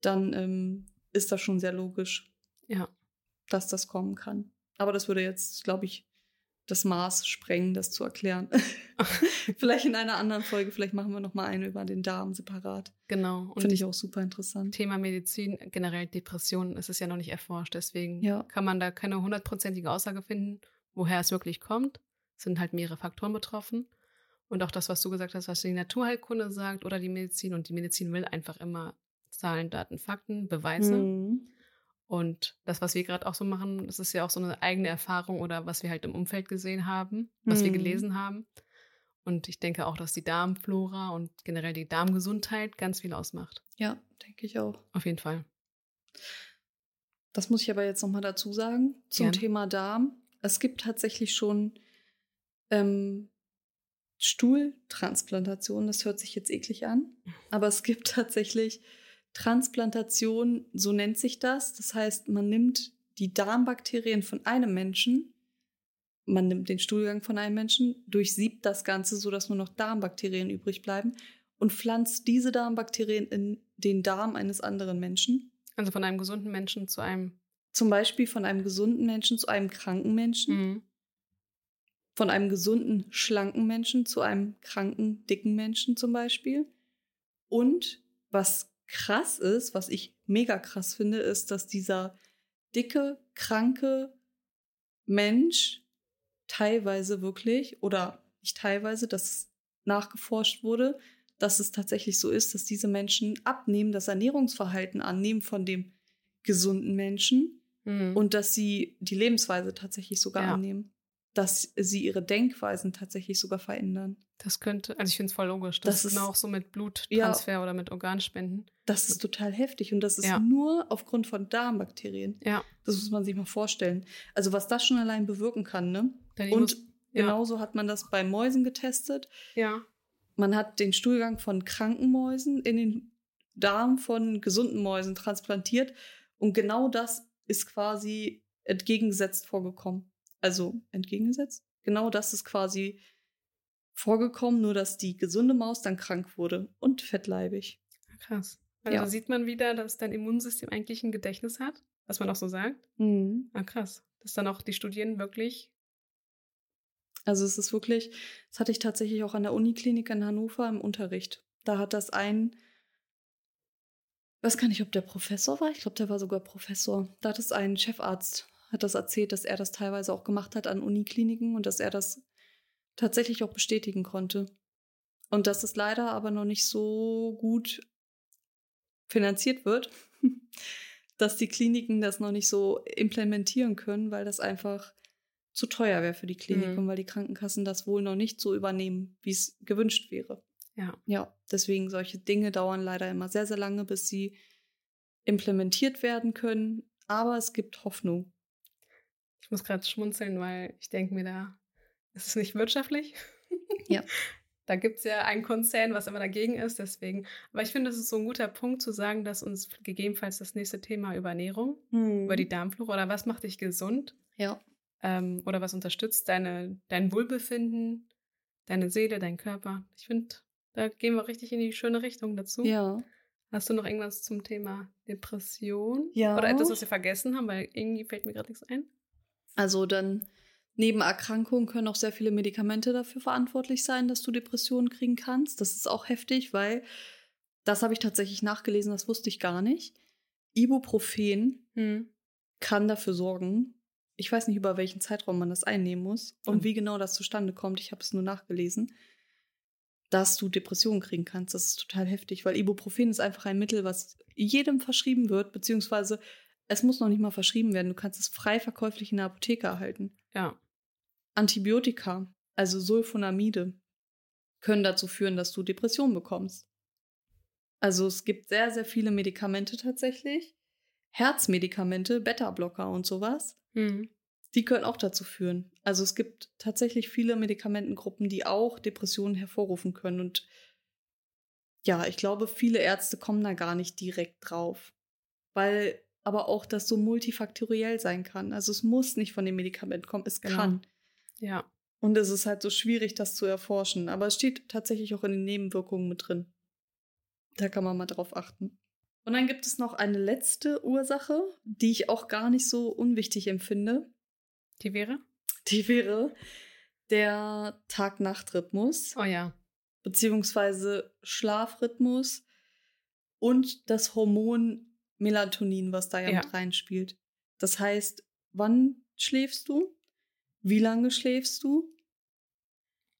dann ähm, ist das schon sehr logisch, ja. dass das kommen kann. Aber das würde jetzt, glaube ich, das Maß sprengen, das zu erklären. *laughs* *laughs* vielleicht in einer anderen Folge, vielleicht machen wir noch mal eine über den Darm separat. Genau. Finde ich auch super interessant. Thema Medizin, generell Depressionen, ist es ja noch nicht erforscht, deswegen ja. kann man da keine hundertprozentige Aussage finden, woher es wirklich kommt. Es sind halt mehrere Faktoren betroffen. Und auch das, was du gesagt hast, was die Naturheilkunde sagt oder die Medizin. Und die Medizin will einfach immer Zahlen, Daten, Fakten, Beweise. Mhm. Und das, was wir gerade auch so machen, das ist ja auch so eine eigene Erfahrung oder was wir halt im Umfeld gesehen haben, was mhm. wir gelesen haben. Und ich denke auch, dass die Darmflora und generell die Darmgesundheit ganz viel ausmacht. Ja, denke ich auch. Auf jeden Fall. Das muss ich aber jetzt nochmal dazu sagen zum Gerne. Thema Darm. Es gibt tatsächlich schon ähm, Stuhltransplantation. Das hört sich jetzt eklig an, aber es gibt *laughs* tatsächlich Transplantation, so nennt sich das. Das heißt, man nimmt die Darmbakterien von einem Menschen, man nimmt den Stuhlgang von einem Menschen, durchsiebt das Ganze, sodass nur noch Darmbakterien übrig bleiben und pflanzt diese Darmbakterien in den Darm eines anderen Menschen. Also von einem gesunden Menschen zu einem. Zum Beispiel von einem gesunden Menschen zu einem kranken Menschen. Mhm. Von einem gesunden, schlanken Menschen zu einem kranken, dicken Menschen zum Beispiel. Und was krass ist, was ich mega krass finde, ist, dass dieser dicke, kranke Mensch teilweise wirklich, oder nicht teilweise, dass nachgeforscht wurde, dass es tatsächlich so ist, dass diese Menschen abnehmen, das Ernährungsverhalten annehmen von dem gesunden Menschen Mhm. und dass sie die Lebensweise tatsächlich sogar Ja. annehmen. Dass sie ihre Denkweisen tatsächlich sogar verändern. Das könnte, also ich finde es voll logisch. Das, Das ist genau auch so mit Bluttransfer oder mit Organspenden. Das ist total heftig und das ist Ja. nur aufgrund von Darmbakterien. Ja. Das muss man sich mal vorstellen. Also was das schon allein bewirken kann, ne? Ich Und muss, ja. genauso hat man das bei Mäusen getestet. Ja. Man hat den Stuhlgang von kranken Mäusen in den Darm von gesunden Mäusen transplantiert und genau das ist quasi entgegengesetzt vorgekommen. Also entgegengesetzt? Genau das ist quasi vorgekommen, nur dass die gesunde Maus dann krank wurde und fettleibig. Krass. Also Ja. da sieht man wieder, dass dein Immunsystem eigentlich ein Gedächtnis hat, was man auch so sagt. Mhm. Ah, krass. Dass dann auch die Studien wirklich. Also es ist wirklich, das hatte ich tatsächlich auch an der Uniklinik in Hannover im Unterricht. Da hat das ein, weiß gar nicht, ob der Professor war, ich glaube, der war sogar Professor. Da hat es ein Chefarzt, hat das erzählt, dass er das teilweise auch gemacht hat an Unikliniken und dass er das tatsächlich auch bestätigen konnte. Und dass es leider aber noch nicht so gut finanziert wird, *laughs* dass die Kliniken das noch nicht so implementieren können, weil das einfach zu teuer wäre für die Klinik Mhm. und weil die Krankenkassen das wohl noch nicht so übernehmen, wie es gewünscht wäre. Ja. Ja, deswegen solche Dinge dauern leider immer sehr, sehr lange, bis sie implementiert werden können. Aber es gibt Hoffnung. Ich muss gerade schmunzeln, weil ich denke mir da, es ist nicht wirtschaftlich. Ja. *laughs* Da gibt es ja einen Konzern, was immer dagegen ist, deswegen. Aber ich finde, es ist so ein guter Punkt zu sagen, dass uns gegebenenfalls das nächste Thema über Ernährung, über die Darmflora oder was macht dich gesund Ja, ähm, oder was unterstützt deine, dein Wohlbefinden, deine Seele, dein Körper. Ich finde, da gehen wir richtig in die schöne Richtung dazu. ja. Hast du noch irgendwas zum Thema Depression? Ja. Oder etwas, was wir vergessen haben, weil irgendwie fällt mir gerade nichts ein. Also dann neben Erkrankungen können auch sehr viele Medikamente dafür verantwortlich sein, dass du Depressionen kriegen kannst. Das ist auch heftig, weil das habe ich tatsächlich nachgelesen, das wusste ich gar nicht. Ibuprofen Hm. kann dafür sorgen, ich weiß nicht, über welchen Zeitraum man das einnehmen muss und Mhm. wie genau das zustande kommt, ich habe es nur nachgelesen, dass du Depressionen kriegen kannst. Das ist total heftig, weil Ibuprofen ist einfach ein Mittel, was jedem verschrieben wird, beziehungsweise es muss noch nicht mal verschrieben werden. Du kannst es frei verkäuflich in der Apotheke erhalten. Ja. Antibiotika, also Sulfonamide, können dazu führen, dass du Depressionen bekommst. Also es gibt sehr, sehr viele Medikamente tatsächlich. Herzmedikamente, Beta-Blocker und sowas, Hm. die können auch dazu führen. Also es gibt tatsächlich viele Medikamentengruppen, die auch Depressionen hervorrufen können. Und ja, ich glaube, viele Ärzte kommen da gar nicht direkt drauf. Weil aber auch das so multifaktoriell sein kann. Also es muss nicht von dem Medikament kommen, es Genau. kann. Ja. Und es ist halt so schwierig, das zu erforschen. Aber es steht tatsächlich auch in den Nebenwirkungen mit drin. Da kann man mal drauf achten. Und dann gibt es noch eine letzte Ursache, die ich auch gar nicht so unwichtig empfinde. Die wäre? Die wäre der Tag-Nacht-Rhythmus, Oh ja. beziehungsweise Schlafrhythmus und das Hormon Melatonin, was da ja, Ja. mit reinspielt. Das heißt, wann schläfst du? Wie lange schläfst du?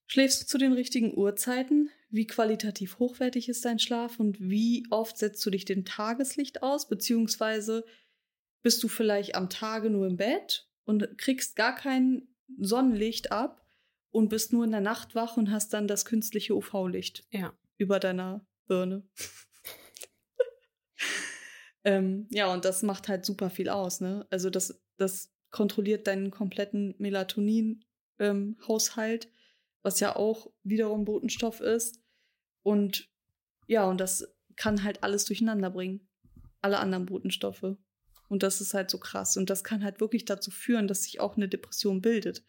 Schläfst du zu den richtigen Uhrzeiten? Wie qualitativ hochwertig ist dein Schlaf und wie oft setzt du dich dem Tageslicht aus? Beziehungsweise bist du vielleicht am Tage nur im Bett und kriegst gar kein Sonnenlicht ab und bist nur in der Nacht wach und hast dann das künstliche UV-Licht ja. über deiner Birne. Ähm, ja, und das macht halt super viel aus, ne? Also das, das kontrolliert deinen kompletten Melatonin-Haushalt, ähm, was ja auch wiederum Botenstoff ist. Und ja, und das kann halt alles durcheinander bringen. Alle anderen Botenstoffe. Und das ist halt so krass. Und das kann halt wirklich dazu führen, dass sich auch eine Depression bildet.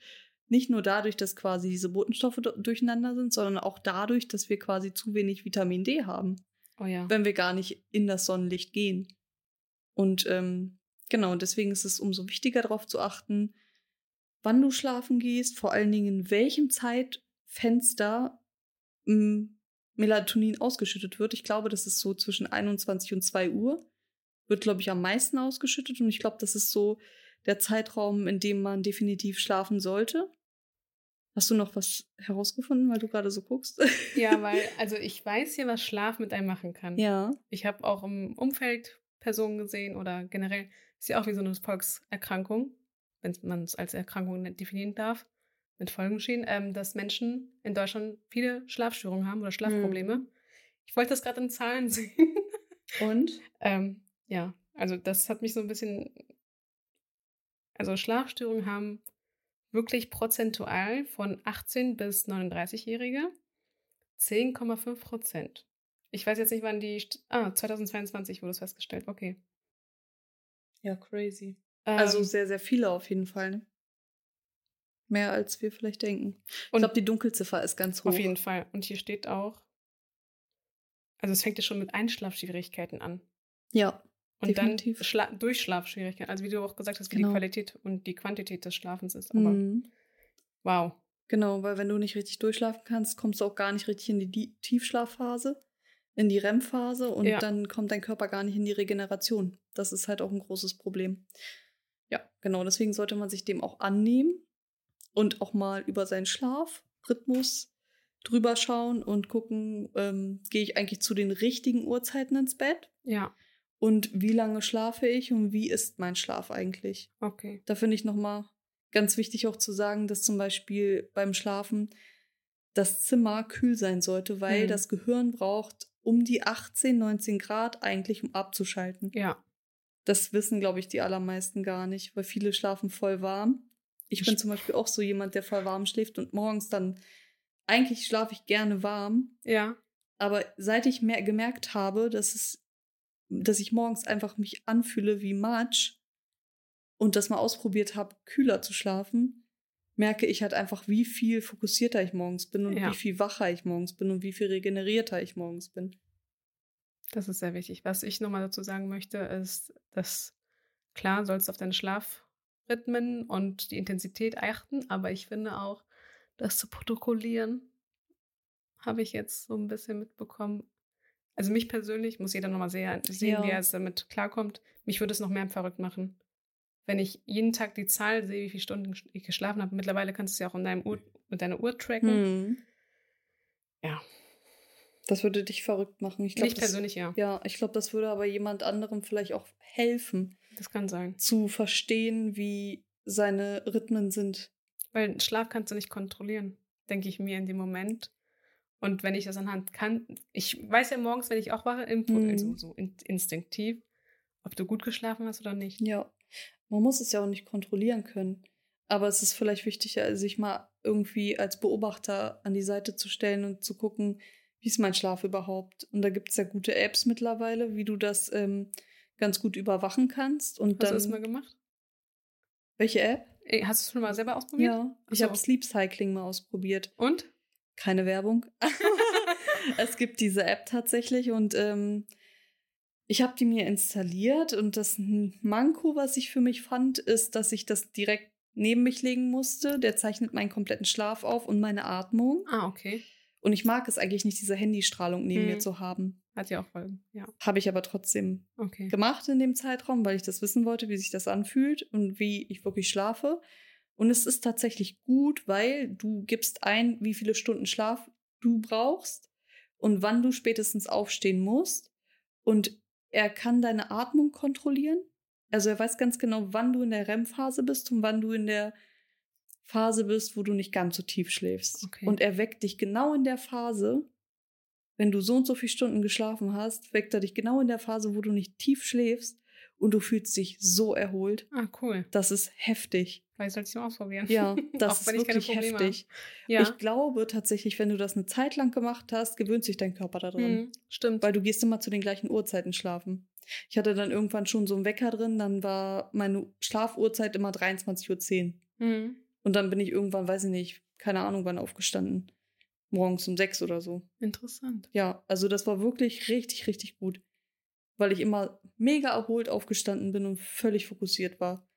Nicht nur dadurch, dass quasi diese Botenstoffe durcheinander sind, sondern auch dadurch, dass wir quasi zu wenig Vitamin D haben. Oh ja. Wenn wir gar nicht in das Sonnenlicht gehen. Und ähm, genau, deswegen ist es umso wichtiger darauf zu achten, wann du schlafen gehst, vor allen Dingen in welchem Zeitfenster hm, Melatonin ausgeschüttet wird. Ich glaube, das ist so zwischen 21 und 2 Uhr. Wird, glaube ich, am meisten ausgeschüttet. Und ich glaube, das ist so der Zeitraum, in dem man definitiv schlafen sollte. Hast du noch was herausgefunden, weil du gerade so guckst? Ja, *laughs* weil, also ich weiß ja, was Schlaf mit einem machen kann. Ja. Ich habe auch im Umfeld Personen gesehen oder generell ist ja auch wie so eine Volkserkrankung, wenn man es als Erkrankung definieren darf, mit Folgenschäden, ähm, dass Menschen in Deutschland viele Schlafstörungen haben oder Schlafprobleme. Mhm. Ich wollte das gerade in Zahlen *laughs* sehen. Und? ähm, ja, also das hat mich so ein bisschen. Also Schlafstörungen haben wirklich prozentual von 18 bis 39-Jährige 10,5 Prozent. Ich weiß jetzt nicht, wann die. Ah, 2022 wurde es festgestellt. Okay. Ja, crazy. Ähm, also sehr, sehr viele auf jeden Fall. Ne? Mehr als wir vielleicht denken. Ich glaube, die Dunkelziffer ist ganz hoch. Auf jeden Fall. Und hier steht auch. Also es fängt ja schon mit Einschlafschwierigkeiten an. Ja. Und definitiv. dann Schla Durchschlafschwierigkeiten. Also wie du auch gesagt hast, wie genau. die Qualität und die Quantität des Schlafens ist. Aber mhm. wow. Genau, weil wenn du nicht richtig durchschlafen kannst, kommst du auch gar nicht richtig in die Tiefschlafphase, in die REM-Phase und ja. dann kommt dein Körper gar nicht in die Regeneration. Das ist halt auch ein großes Problem. Ja, genau, deswegen sollte man sich dem auch annehmen und auch mal über seinen Schlafrhythmus drüber schauen und gucken, ähm, gehe ich eigentlich zu den richtigen Uhrzeiten ins Bett? Ja und wie lange schlafe ich und wie ist mein Schlaf eigentlich. Okay. Da finde ich nochmal ganz wichtig auch zu sagen, dass zum Beispiel beim Schlafen das Zimmer kühl sein sollte, weil mhm. das Gehirn braucht um die 18, 19 Grad eigentlich, um abzuschalten. Ja. Das wissen, glaube ich, die allermeisten gar nicht, weil viele schlafen voll warm. Ich bin zum Beispiel auch so jemand, der voll warm schläft und morgens dann, eigentlich schlafe ich gerne warm. Ja. Aber seit ich mehr gemerkt habe, dass es dass ich morgens einfach mich anfühle wie Matsch und das mal ausprobiert habe, kühler zu schlafen, merke ich halt einfach, wie viel fokussierter ich morgens bin und ja. wie viel wacher ich morgens bin und wie viel regenerierter ich morgens bin. Das ist sehr wichtig. Was ich nochmal dazu sagen möchte, ist, dass klar sollst du auf deinen Schlafrhythmen und die Intensität achten, aber ich finde auch, das zu protokollieren, habe ich jetzt so ein bisschen mitbekommen, also mich persönlich, muss jeder nochmal sehen, ja. wie er es damit klarkommt, mich würde es noch mehr verrückt machen. Wenn ich jeden Tag die Zahl sehe, wie viele Stunden ich geschlafen habe, mittlerweile kannst du es ja auch in deinem Uhr, mit deiner Uhr tracken. Hm. Ja. Das würde dich verrückt machen. Ich glaub, Mich persönlich, ja. Ja, ich glaube, das würde aber jemand anderem vielleicht auch helfen. Das kann sein. Zu verstehen, wie seine Rhythmen sind. Weil Schlaf kannst du nicht kontrollieren, denke ich mir in dem Moment. Und wenn ich das anhand kann, ich weiß ja morgens, wenn ich auch wache, mhm. also so instinktiv, ob du gut geschlafen hast oder nicht. Ja, man muss es ja auch nicht kontrollieren können. Aber es ist vielleicht wichtig, sich mal irgendwie als Beobachter an die Seite zu stellen und zu gucken, wie ist mein Schlaf überhaupt. Und da gibt es ja gute Apps mittlerweile, wie du das ähm, ganz gut überwachen kannst. Und Hast dann, du das mal gemacht? Welche App? Hast du es schon mal selber ausprobiert? Ja, ich habe Sleep Cycling mal ausprobiert. Und? keine Werbung. *laughs* *laughs* es gibt diese App tatsächlich und ähm, ich habe die mir installiert und das Manko, was ich für mich fand, ist, dass ich das direkt neben mich legen musste. Der zeichnet meinen kompletten Schlaf auf und meine Atmung. Ah, okay. Und ich mag es eigentlich nicht, diese Handystrahlung neben hm. mir zu haben. Hat ja auch Folgen, ja. Habe ich aber trotzdem okay. gemacht in dem Zeitraum, weil ich das wissen wollte, wie sich das anfühlt und wie ich wirklich schlafe. Und es ist tatsächlich gut, weil du gibst ein, wie viele Stunden Schlaf du brauchst und wann du spätestens aufstehen musst. Und er kann deine Atmung kontrollieren. Also er weiß ganz genau, wann du in der REM-Phase bist und wann du in der Phase bist, wo du nicht ganz so tief schläfst. Okay. Und er weckt dich genau in der Phase, wenn du so und so viele Stunden geschlafen hast, weckt er dich genau in der Phase, wo du nicht tief schläfst und du fühlst dich so erholt. Ah, cool. Das ist heftig. Vielleicht sollte ich mal ausprobieren. Ja, *laughs* das ist wirklich heftig. Ja. Ich glaube tatsächlich, wenn du das eine Zeit lang gemacht hast, gewöhnt sich dein Körper daran. Mhm, stimmt. Weil du gehst immer zu den gleichen Uhrzeiten schlafen. Ich hatte dann irgendwann schon so einen Wecker drin, dann war meine Schlafuhrzeit immer 23.10 Uhr. Mhm. Und dann bin ich irgendwann, weiß ich nicht, keine Ahnung wann aufgestanden. Morgens um sechs oder so. Interessant. Ja, also das war wirklich richtig, richtig gut. Weil ich immer mega erholt aufgestanden bin und völlig fokussiert war.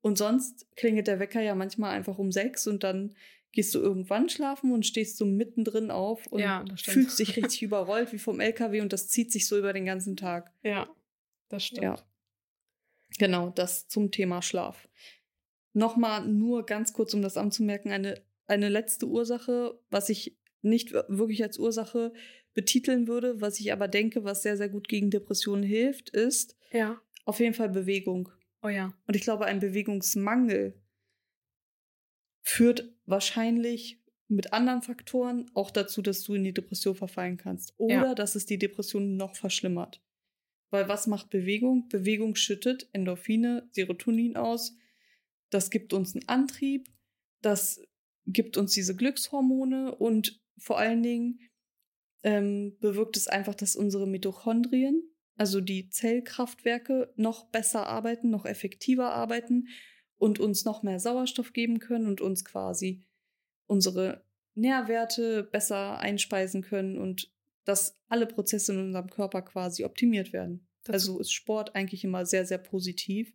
Und sonst klingelt der Wecker ja manchmal einfach um sechs und dann gehst du irgendwann schlafen und stehst so mittendrin auf und ja, fühlst dich richtig überrollt wie vom LKW und das zieht sich so über den ganzen Tag. Ja, das stimmt. Ja. Genau, das zum Thema Schlaf. Nochmal nur ganz kurz, um das anzumerken, eine, eine letzte Ursache, was ich nicht wirklich als Ursache betiteln würde, was ich aber denke, was sehr, sehr gut gegen Depressionen hilft, ist ja. auf jeden Fall Bewegung. Oh ja. Und ich glaube, ein Bewegungsmangel führt wahrscheinlich mit anderen Faktoren auch dazu, dass du in die Depression verfallen kannst. Oder ja. dass es die Depression noch verschlimmert. Weil was macht Bewegung? Bewegung schüttet Endorphine, Serotonin aus. Das gibt uns einen Antrieb. Das gibt uns diese Glückshormone und vor allen Dingen ähm, bewirkt es einfach, dass unsere Mitochondrien, also die Zellkraftwerke, noch besser arbeiten, noch effektiver arbeiten und uns noch mehr Sauerstoff geben können und uns quasi unsere Nährwerte besser einspeisen können und dass alle Prozesse in unserem Körper quasi optimiert werden. Das also ist Sport eigentlich immer sehr, sehr positiv.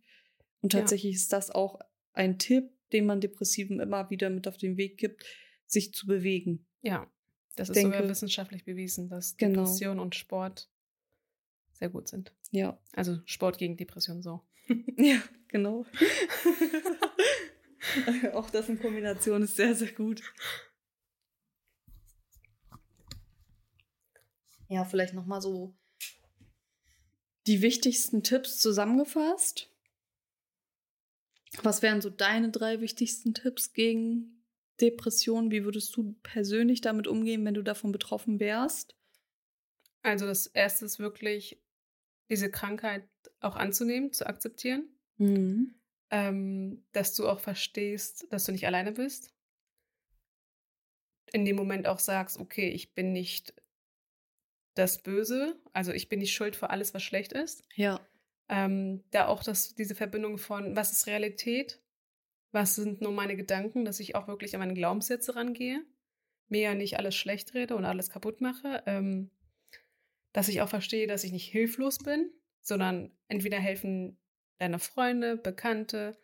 Und tatsächlich ja. ist das auch ein Tipp, den man Depressiven immer wieder mit auf den Weg gibt, sich zu bewegen. Ja, das ist denke, sogar wissenschaftlich bewiesen, dass genau. Depression und Sport sehr gut sind. Ja. Also Sport gegen Depression so. *laughs* ja, genau. *laughs* Auch das in Kombination ist sehr, sehr gut. Ja, vielleicht nochmal so die wichtigsten Tipps zusammengefasst. Was wären so deine drei wichtigsten Tipps gegen Depression? Wie würdest du persönlich damit umgehen, wenn du davon betroffen wärst? Also das Erste ist wirklich, diese Krankheit auch anzunehmen, zu akzeptieren. Mhm. Ähm, dass du auch verstehst, dass du nicht alleine bist. In dem Moment auch sagst, okay, ich bin nicht das Böse, also ich bin nicht schuld für alles, was schlecht ist. Ja. Ähm, da auch das, diese Verbindung von, was ist Realität, was sind nur meine Gedanken, dass ich auch wirklich an meine Glaubenssätze rangehe, mir ja nicht alles schlecht rede und alles kaputt mache, ähm, dass ich auch verstehe, dass ich nicht hilflos bin, sondern entweder helfen deine Freunde, Bekannte,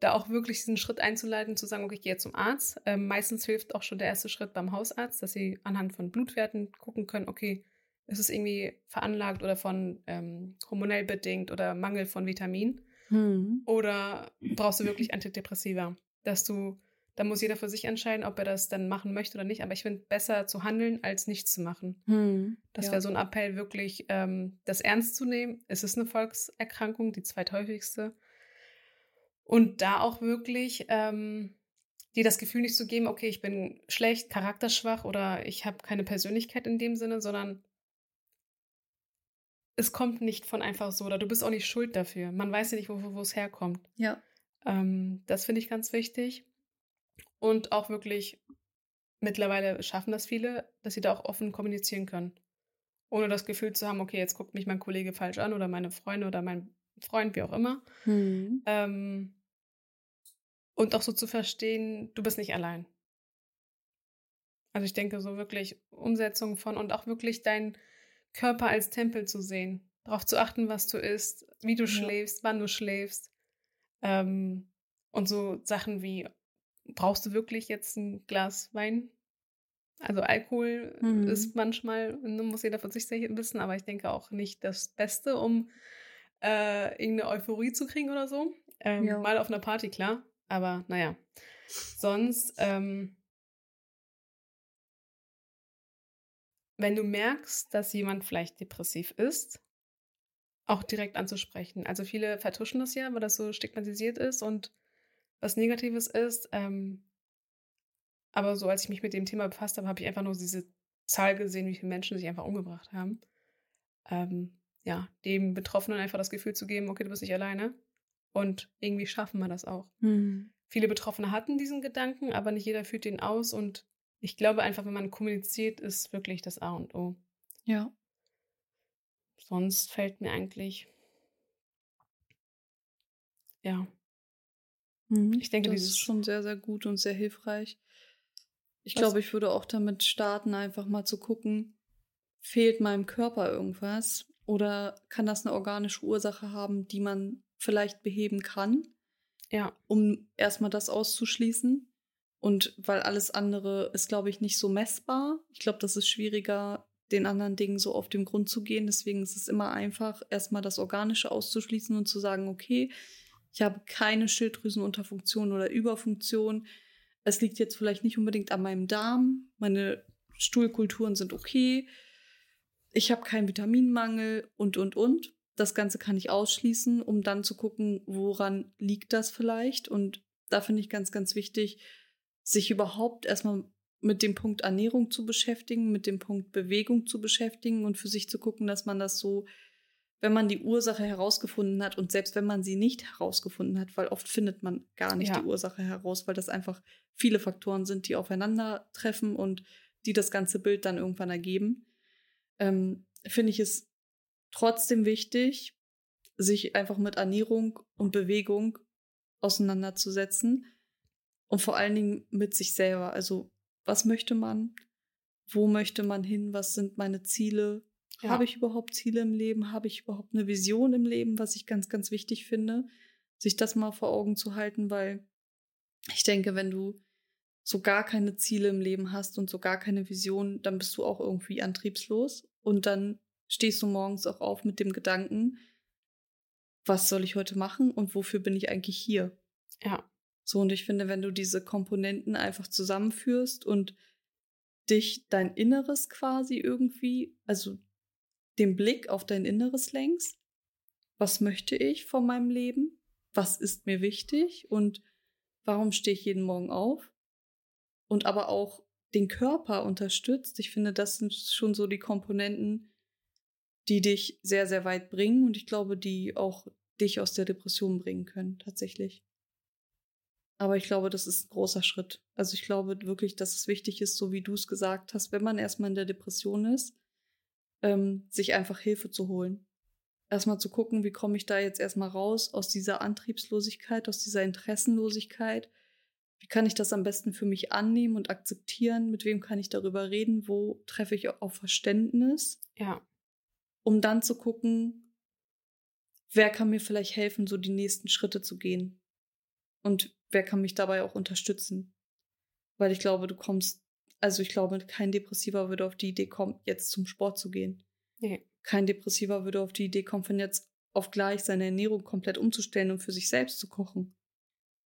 da auch wirklich diesen Schritt einzuleiten, zu sagen, okay, ich gehe zum Arzt. Ähm, meistens hilft auch schon der erste Schritt beim Hausarzt, dass sie anhand von Blutwerten gucken können, okay, ist es irgendwie veranlagt oder von ähm, hormonell bedingt oder Mangel von Vitamin? Hm. Oder brauchst du wirklich Antidepressiva? Dass du, da muss jeder für sich entscheiden, ob er das dann machen möchte oder nicht. Aber ich finde, besser zu handeln, als nichts zu machen. Hm. Das ja. wäre so ein Appell, wirklich ähm, das ernst zu nehmen. Es ist eine Volkserkrankung, die zweithäufigste. Und da auch wirklich ähm, dir das Gefühl nicht zu geben, okay, ich bin schlecht, charakterschwach oder ich habe keine Persönlichkeit in dem Sinne, sondern es kommt nicht von einfach so oder du bist auch nicht schuld dafür. Man weiß ja nicht, wo, es herkommt. Ja. Ähm, das finde ich ganz wichtig. Und auch wirklich, mittlerweile schaffen das viele, dass sie da auch offen kommunizieren können. Ohne das Gefühl zu haben, okay, jetzt guckt mich mein Kollege falsch an oder meine Freunde oder mein Freund, wie auch immer. Hm. Ähm, und auch so zu verstehen, du bist nicht allein. Also ich denke so wirklich Umsetzung von und auch wirklich dein Körper als Tempel zu sehen, darauf zu achten, was du isst, wie du ja. schläfst, wann du schläfst. Ähm, und so Sachen wie, brauchst du wirklich jetzt ein Glas Wein? Also Alkohol mhm. ist manchmal, ne, muss jeder von sich wissen, aber ich denke auch nicht das Beste, um äh, irgendeine Euphorie zu kriegen oder so. Ähm, ja. Mal auf einer Party, klar. Aber naja. Sonst, ähm, wenn du merkst, dass jemand vielleicht depressiv ist, auch direkt anzusprechen. Also viele vertuschen das ja, weil das so stigmatisiert ist und was Negatives ist. Ähm, Aber so als ich mich mit dem Thema befasst habe, habe ich einfach nur diese Zahl gesehen, wie viele Menschen sich einfach umgebracht haben. Ähm, ja, dem Betroffenen einfach das Gefühl zu geben, okay, du bist nicht alleine. Und irgendwie schaffen wir das auch. Mhm. Viele Betroffene hatten diesen Gedanken, aber nicht jeder führt den aus. Und ich glaube einfach, wenn man kommuniziert, ist wirklich das A und O. Ja. Sonst fällt mir eigentlich. Ja. Mhm, ich denke, das ist schon sehr, sehr gut und sehr hilfreich. Ich glaube, ich würde auch damit starten, einfach mal zu gucken, fehlt meinem Körper irgendwas oder kann das eine organische Ursache haben, die man vielleicht beheben kann? Ja. Um erstmal das auszuschließen. Und weil alles andere ist, glaube ich, nicht so messbar. Ich glaube, das ist schwieriger, den anderen Dingen so auf den Grund zu gehen. Deswegen ist es immer einfach, erstmal das Organische auszuschließen und zu sagen, okay, ich habe keine Schilddrüsenunterfunktion oder Überfunktion es liegt jetzt vielleicht nicht unbedingt an meinem Darm, meine Stuhlkulturen sind okay, ich habe keinen Vitaminmangel und, und, und. Das Ganze kann ich ausschließen, um dann zu gucken, woran liegt das vielleicht. Und da finde ich ganz, ganz wichtig, sich überhaupt erstmal mit dem Punkt Ernährung zu beschäftigen, mit dem Punkt Bewegung zu beschäftigen und für sich zu gucken, dass man das so wenn man die Ursache herausgefunden hat und selbst wenn man sie nicht herausgefunden hat, weil oft findet man gar nicht ja. die Ursache heraus, weil das einfach viele Faktoren sind, die aufeinandertreffen und die das ganze Bild dann irgendwann ergeben, ähm, finde ich es trotzdem wichtig, sich einfach mit Ernährung und Bewegung auseinanderzusetzen und vor allen Dingen mit sich selber. Also was möchte man? Wo möchte man hin? Was sind meine Ziele? Ja. Habe ich überhaupt Ziele im Leben? Habe ich überhaupt eine Vision im Leben, was ich ganz, ganz wichtig finde, sich das mal vor Augen zu halten, weil ich denke, wenn du so gar keine Ziele im Leben hast und so gar keine Vision, dann bist du auch irgendwie antriebslos und dann stehst du morgens auch auf mit dem Gedanken, was soll ich heute machen und wofür bin ich eigentlich hier? Ja. So, und ich finde, wenn du diese Komponenten einfach zusammenführst und dich dein Inneres quasi irgendwie, also den Blick auf dein Inneres lenkst. Was möchte ich von meinem Leben? Was ist mir wichtig? Und warum stehe ich jeden Morgen auf? Und aber auch den Körper unterstützt. Ich finde, das sind schon so die Komponenten, die dich sehr, sehr weit bringen und ich glaube, die auch dich aus der Depression bringen können, tatsächlich. Aber ich glaube, das ist ein großer Schritt. Also ich glaube wirklich, dass es wichtig ist, so wie du es gesagt hast, wenn man erstmal in der Depression ist, ähm, sich einfach Hilfe zu holen. Erstmal zu gucken, wie komme ich da jetzt erstmal raus aus dieser Antriebslosigkeit, aus dieser Interessenlosigkeit. Wie kann ich das am besten für mich annehmen und akzeptieren? Mit wem kann ich darüber reden? Wo treffe ich auf Verständnis? Ja. Um dann zu gucken, wer kann mir vielleicht helfen, so die nächsten Schritte zu gehen? Und wer kann mich dabei auch unterstützen? Weil ich glaube, du kommst also ich glaube, kein Depressiver würde auf die Idee kommen, jetzt zum Sport zu gehen. Nee. Kein Depressiver würde auf die Idee kommen, von jetzt auf gleich seine Ernährung komplett umzustellen und für sich selbst zu kochen.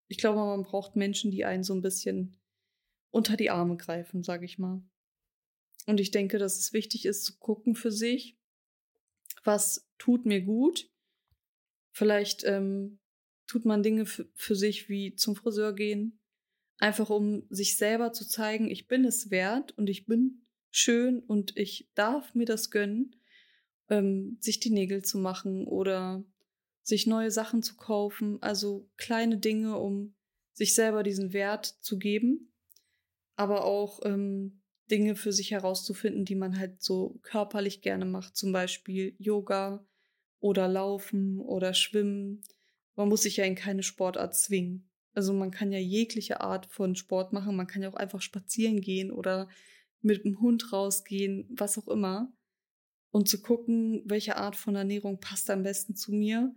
Ich glaube, man braucht Menschen, die einen so ein bisschen unter die Arme greifen, sage ich mal. Und ich denke, dass es wichtig ist zu gucken für sich, was tut mir gut. Vielleicht ähm, tut man Dinge für sich wie zum Friseur gehen, Einfach um sich selber zu zeigen, ich bin es wert und ich bin schön und ich darf mir das gönnen, ähm, sich die Nägel zu machen oder sich neue Sachen zu kaufen. Also kleine Dinge, um sich selber diesen Wert zu geben, aber auch ähm, Dinge für sich herauszufinden, die man halt so körperlich gerne macht, zum Beispiel Yoga oder Laufen oder Schwimmen. Man muss sich ja in keine Sportart zwingen. Also man kann ja jegliche Art von Sport machen. Man kann ja auch einfach spazieren gehen oder mit dem Hund rausgehen, was auch immer. Und zu gucken, welche Art von Ernährung passt am besten zu mir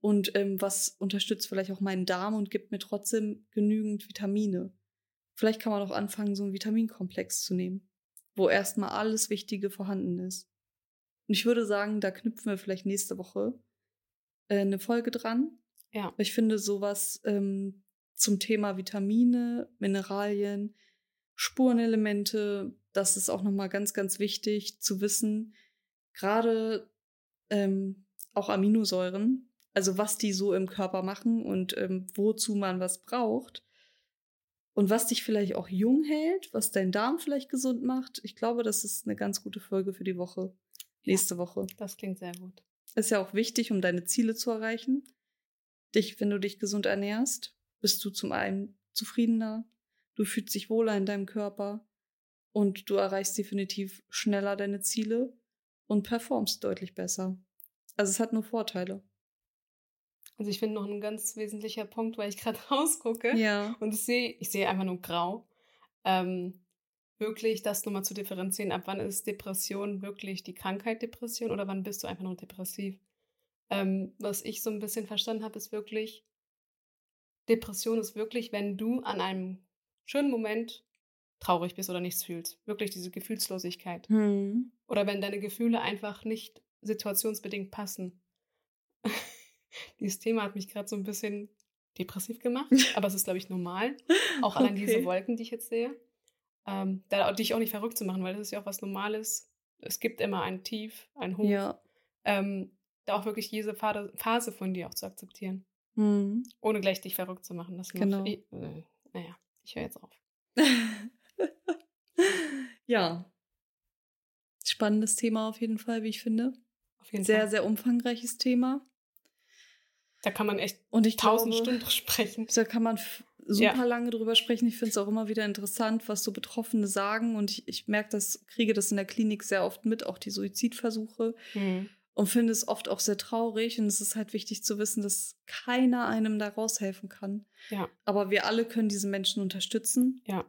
und ähm, was unterstützt vielleicht auch meinen Darm und gibt mir trotzdem genügend Vitamine. Vielleicht kann man auch anfangen, so einen Vitaminkomplex zu nehmen, wo erstmal alles Wichtige vorhanden ist. Und ich würde sagen, da knüpfen wir vielleicht nächste Woche äh, eine Folge dran, ja. Ich finde sowas ähm, zum Thema Vitamine, Mineralien, Spurenelemente, das ist auch nochmal ganz, ganz wichtig zu wissen. Gerade ähm, auch Aminosäuren, also was die so im Körper machen und ähm, wozu man was braucht. und was dich vielleicht auch jung hält, was deinen Darm vielleicht gesund macht. Ich glaube, das ist eine ganz gute Folge für die Woche. Nächste Woche. Das klingt sehr gut. Ist ja auch wichtig, um deine Ziele zu erreichen. Dich, wenn du dich gesund ernährst, bist du zum einen zufriedener, du fühlst dich wohler in deinem Körper und du erreichst definitiv schneller deine Ziele und performst deutlich besser. Also es hat nur Vorteile. Also ich finde noch ein ganz wesentlicher Punkt, weil ich gerade *laughs* rausgucke ja. und ich sehe, ich sehe einfach nur grau. Ähm, wirklich das nochmal zu differenzieren, ab wann ist Depression wirklich die Krankheit Depression oder wann bist du einfach nur depressiv? Ähm, was ich so ein bisschen verstanden habe, ist wirklich, Depression ist wirklich, wenn du an einem schönen Moment traurig bist oder nichts fühlst. Wirklich diese Gefühlslosigkeit. Hm. Oder wenn deine Gefühle einfach nicht situationsbedingt passen. *laughs* Dieses Thema hat mich gerade so ein bisschen depressiv gemacht, *laughs* aber es ist, glaube ich, normal. Auch allein okay. diese Wolken, die ich jetzt sehe. Ähm, da, dich auch nicht verrückt zu machen, weil das ist ja auch was Normales. Es gibt immer ein Tief, ein Hoch. Ja. Ähm, da auch wirklich diese Phase von dir auch zu akzeptieren. Mhm. Ohne gleich dich verrückt zu machen. Das genau. Äh, naja, ich höre jetzt auf. *laughs* ja. Spannendes Thema auf jeden Fall, wie ich finde. Auf jeden sehr, Fall. sehr umfangreiches Thema. Da kann man echt und ich tausend glaube, Stunden sprechen. Da kann man super ja. lange drüber sprechen. Ich finde es auch immer wieder interessant, was so Betroffene sagen. Und ich, ich merke das, kriege das in der Klinik sehr oft mit, auch die Suizidversuche. Mhm. Und finde es oft auch sehr traurig. Und es ist halt wichtig zu wissen, dass keiner einem da raushelfen kann. Ja. Aber wir alle können diese Menschen unterstützen. Ja.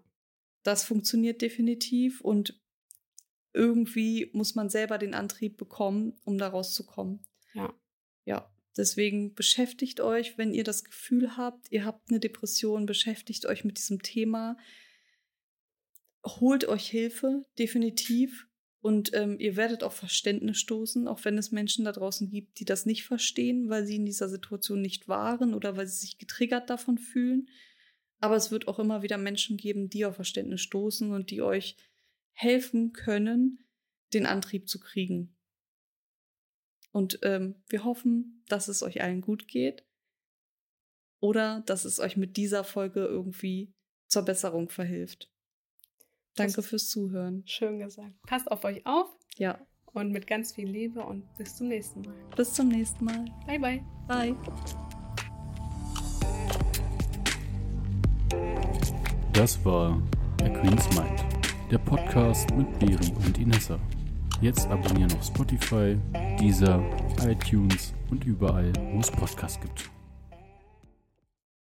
Das funktioniert definitiv. Und irgendwie muss man selber den Antrieb bekommen, um da rauszukommen. Ja. Ja. Deswegen beschäftigt euch, wenn ihr das Gefühl habt, ihr habt eine Depression, beschäftigt euch mit diesem Thema. Holt euch Hilfe, definitiv. Und ähm, ihr werdet auf Verständnis stoßen, auch wenn es Menschen da draußen gibt, die das nicht verstehen, weil sie in dieser Situation nicht waren oder weil sie sich getriggert davon fühlen. Aber es wird auch immer wieder Menschen geben, die auf Verständnis stoßen und die euch helfen können, den Antrieb zu kriegen. Und ähm, wir hoffen, dass es euch allen gut geht oder dass es euch mit dieser Folge irgendwie zur Besserung verhilft. Danke fürs Zuhören. Schön gesagt. Passt auf euch auf. Ja. Und mit ganz viel Liebe und bis zum nächsten Mal. Bis zum nächsten Mal. Bye, bye. Bye. Das war A Queen's Mind, der Podcast mit Beri und Inessa. Jetzt abonnieren auf Spotify, Deezer, iTunes und überall, wo es Podcasts gibt.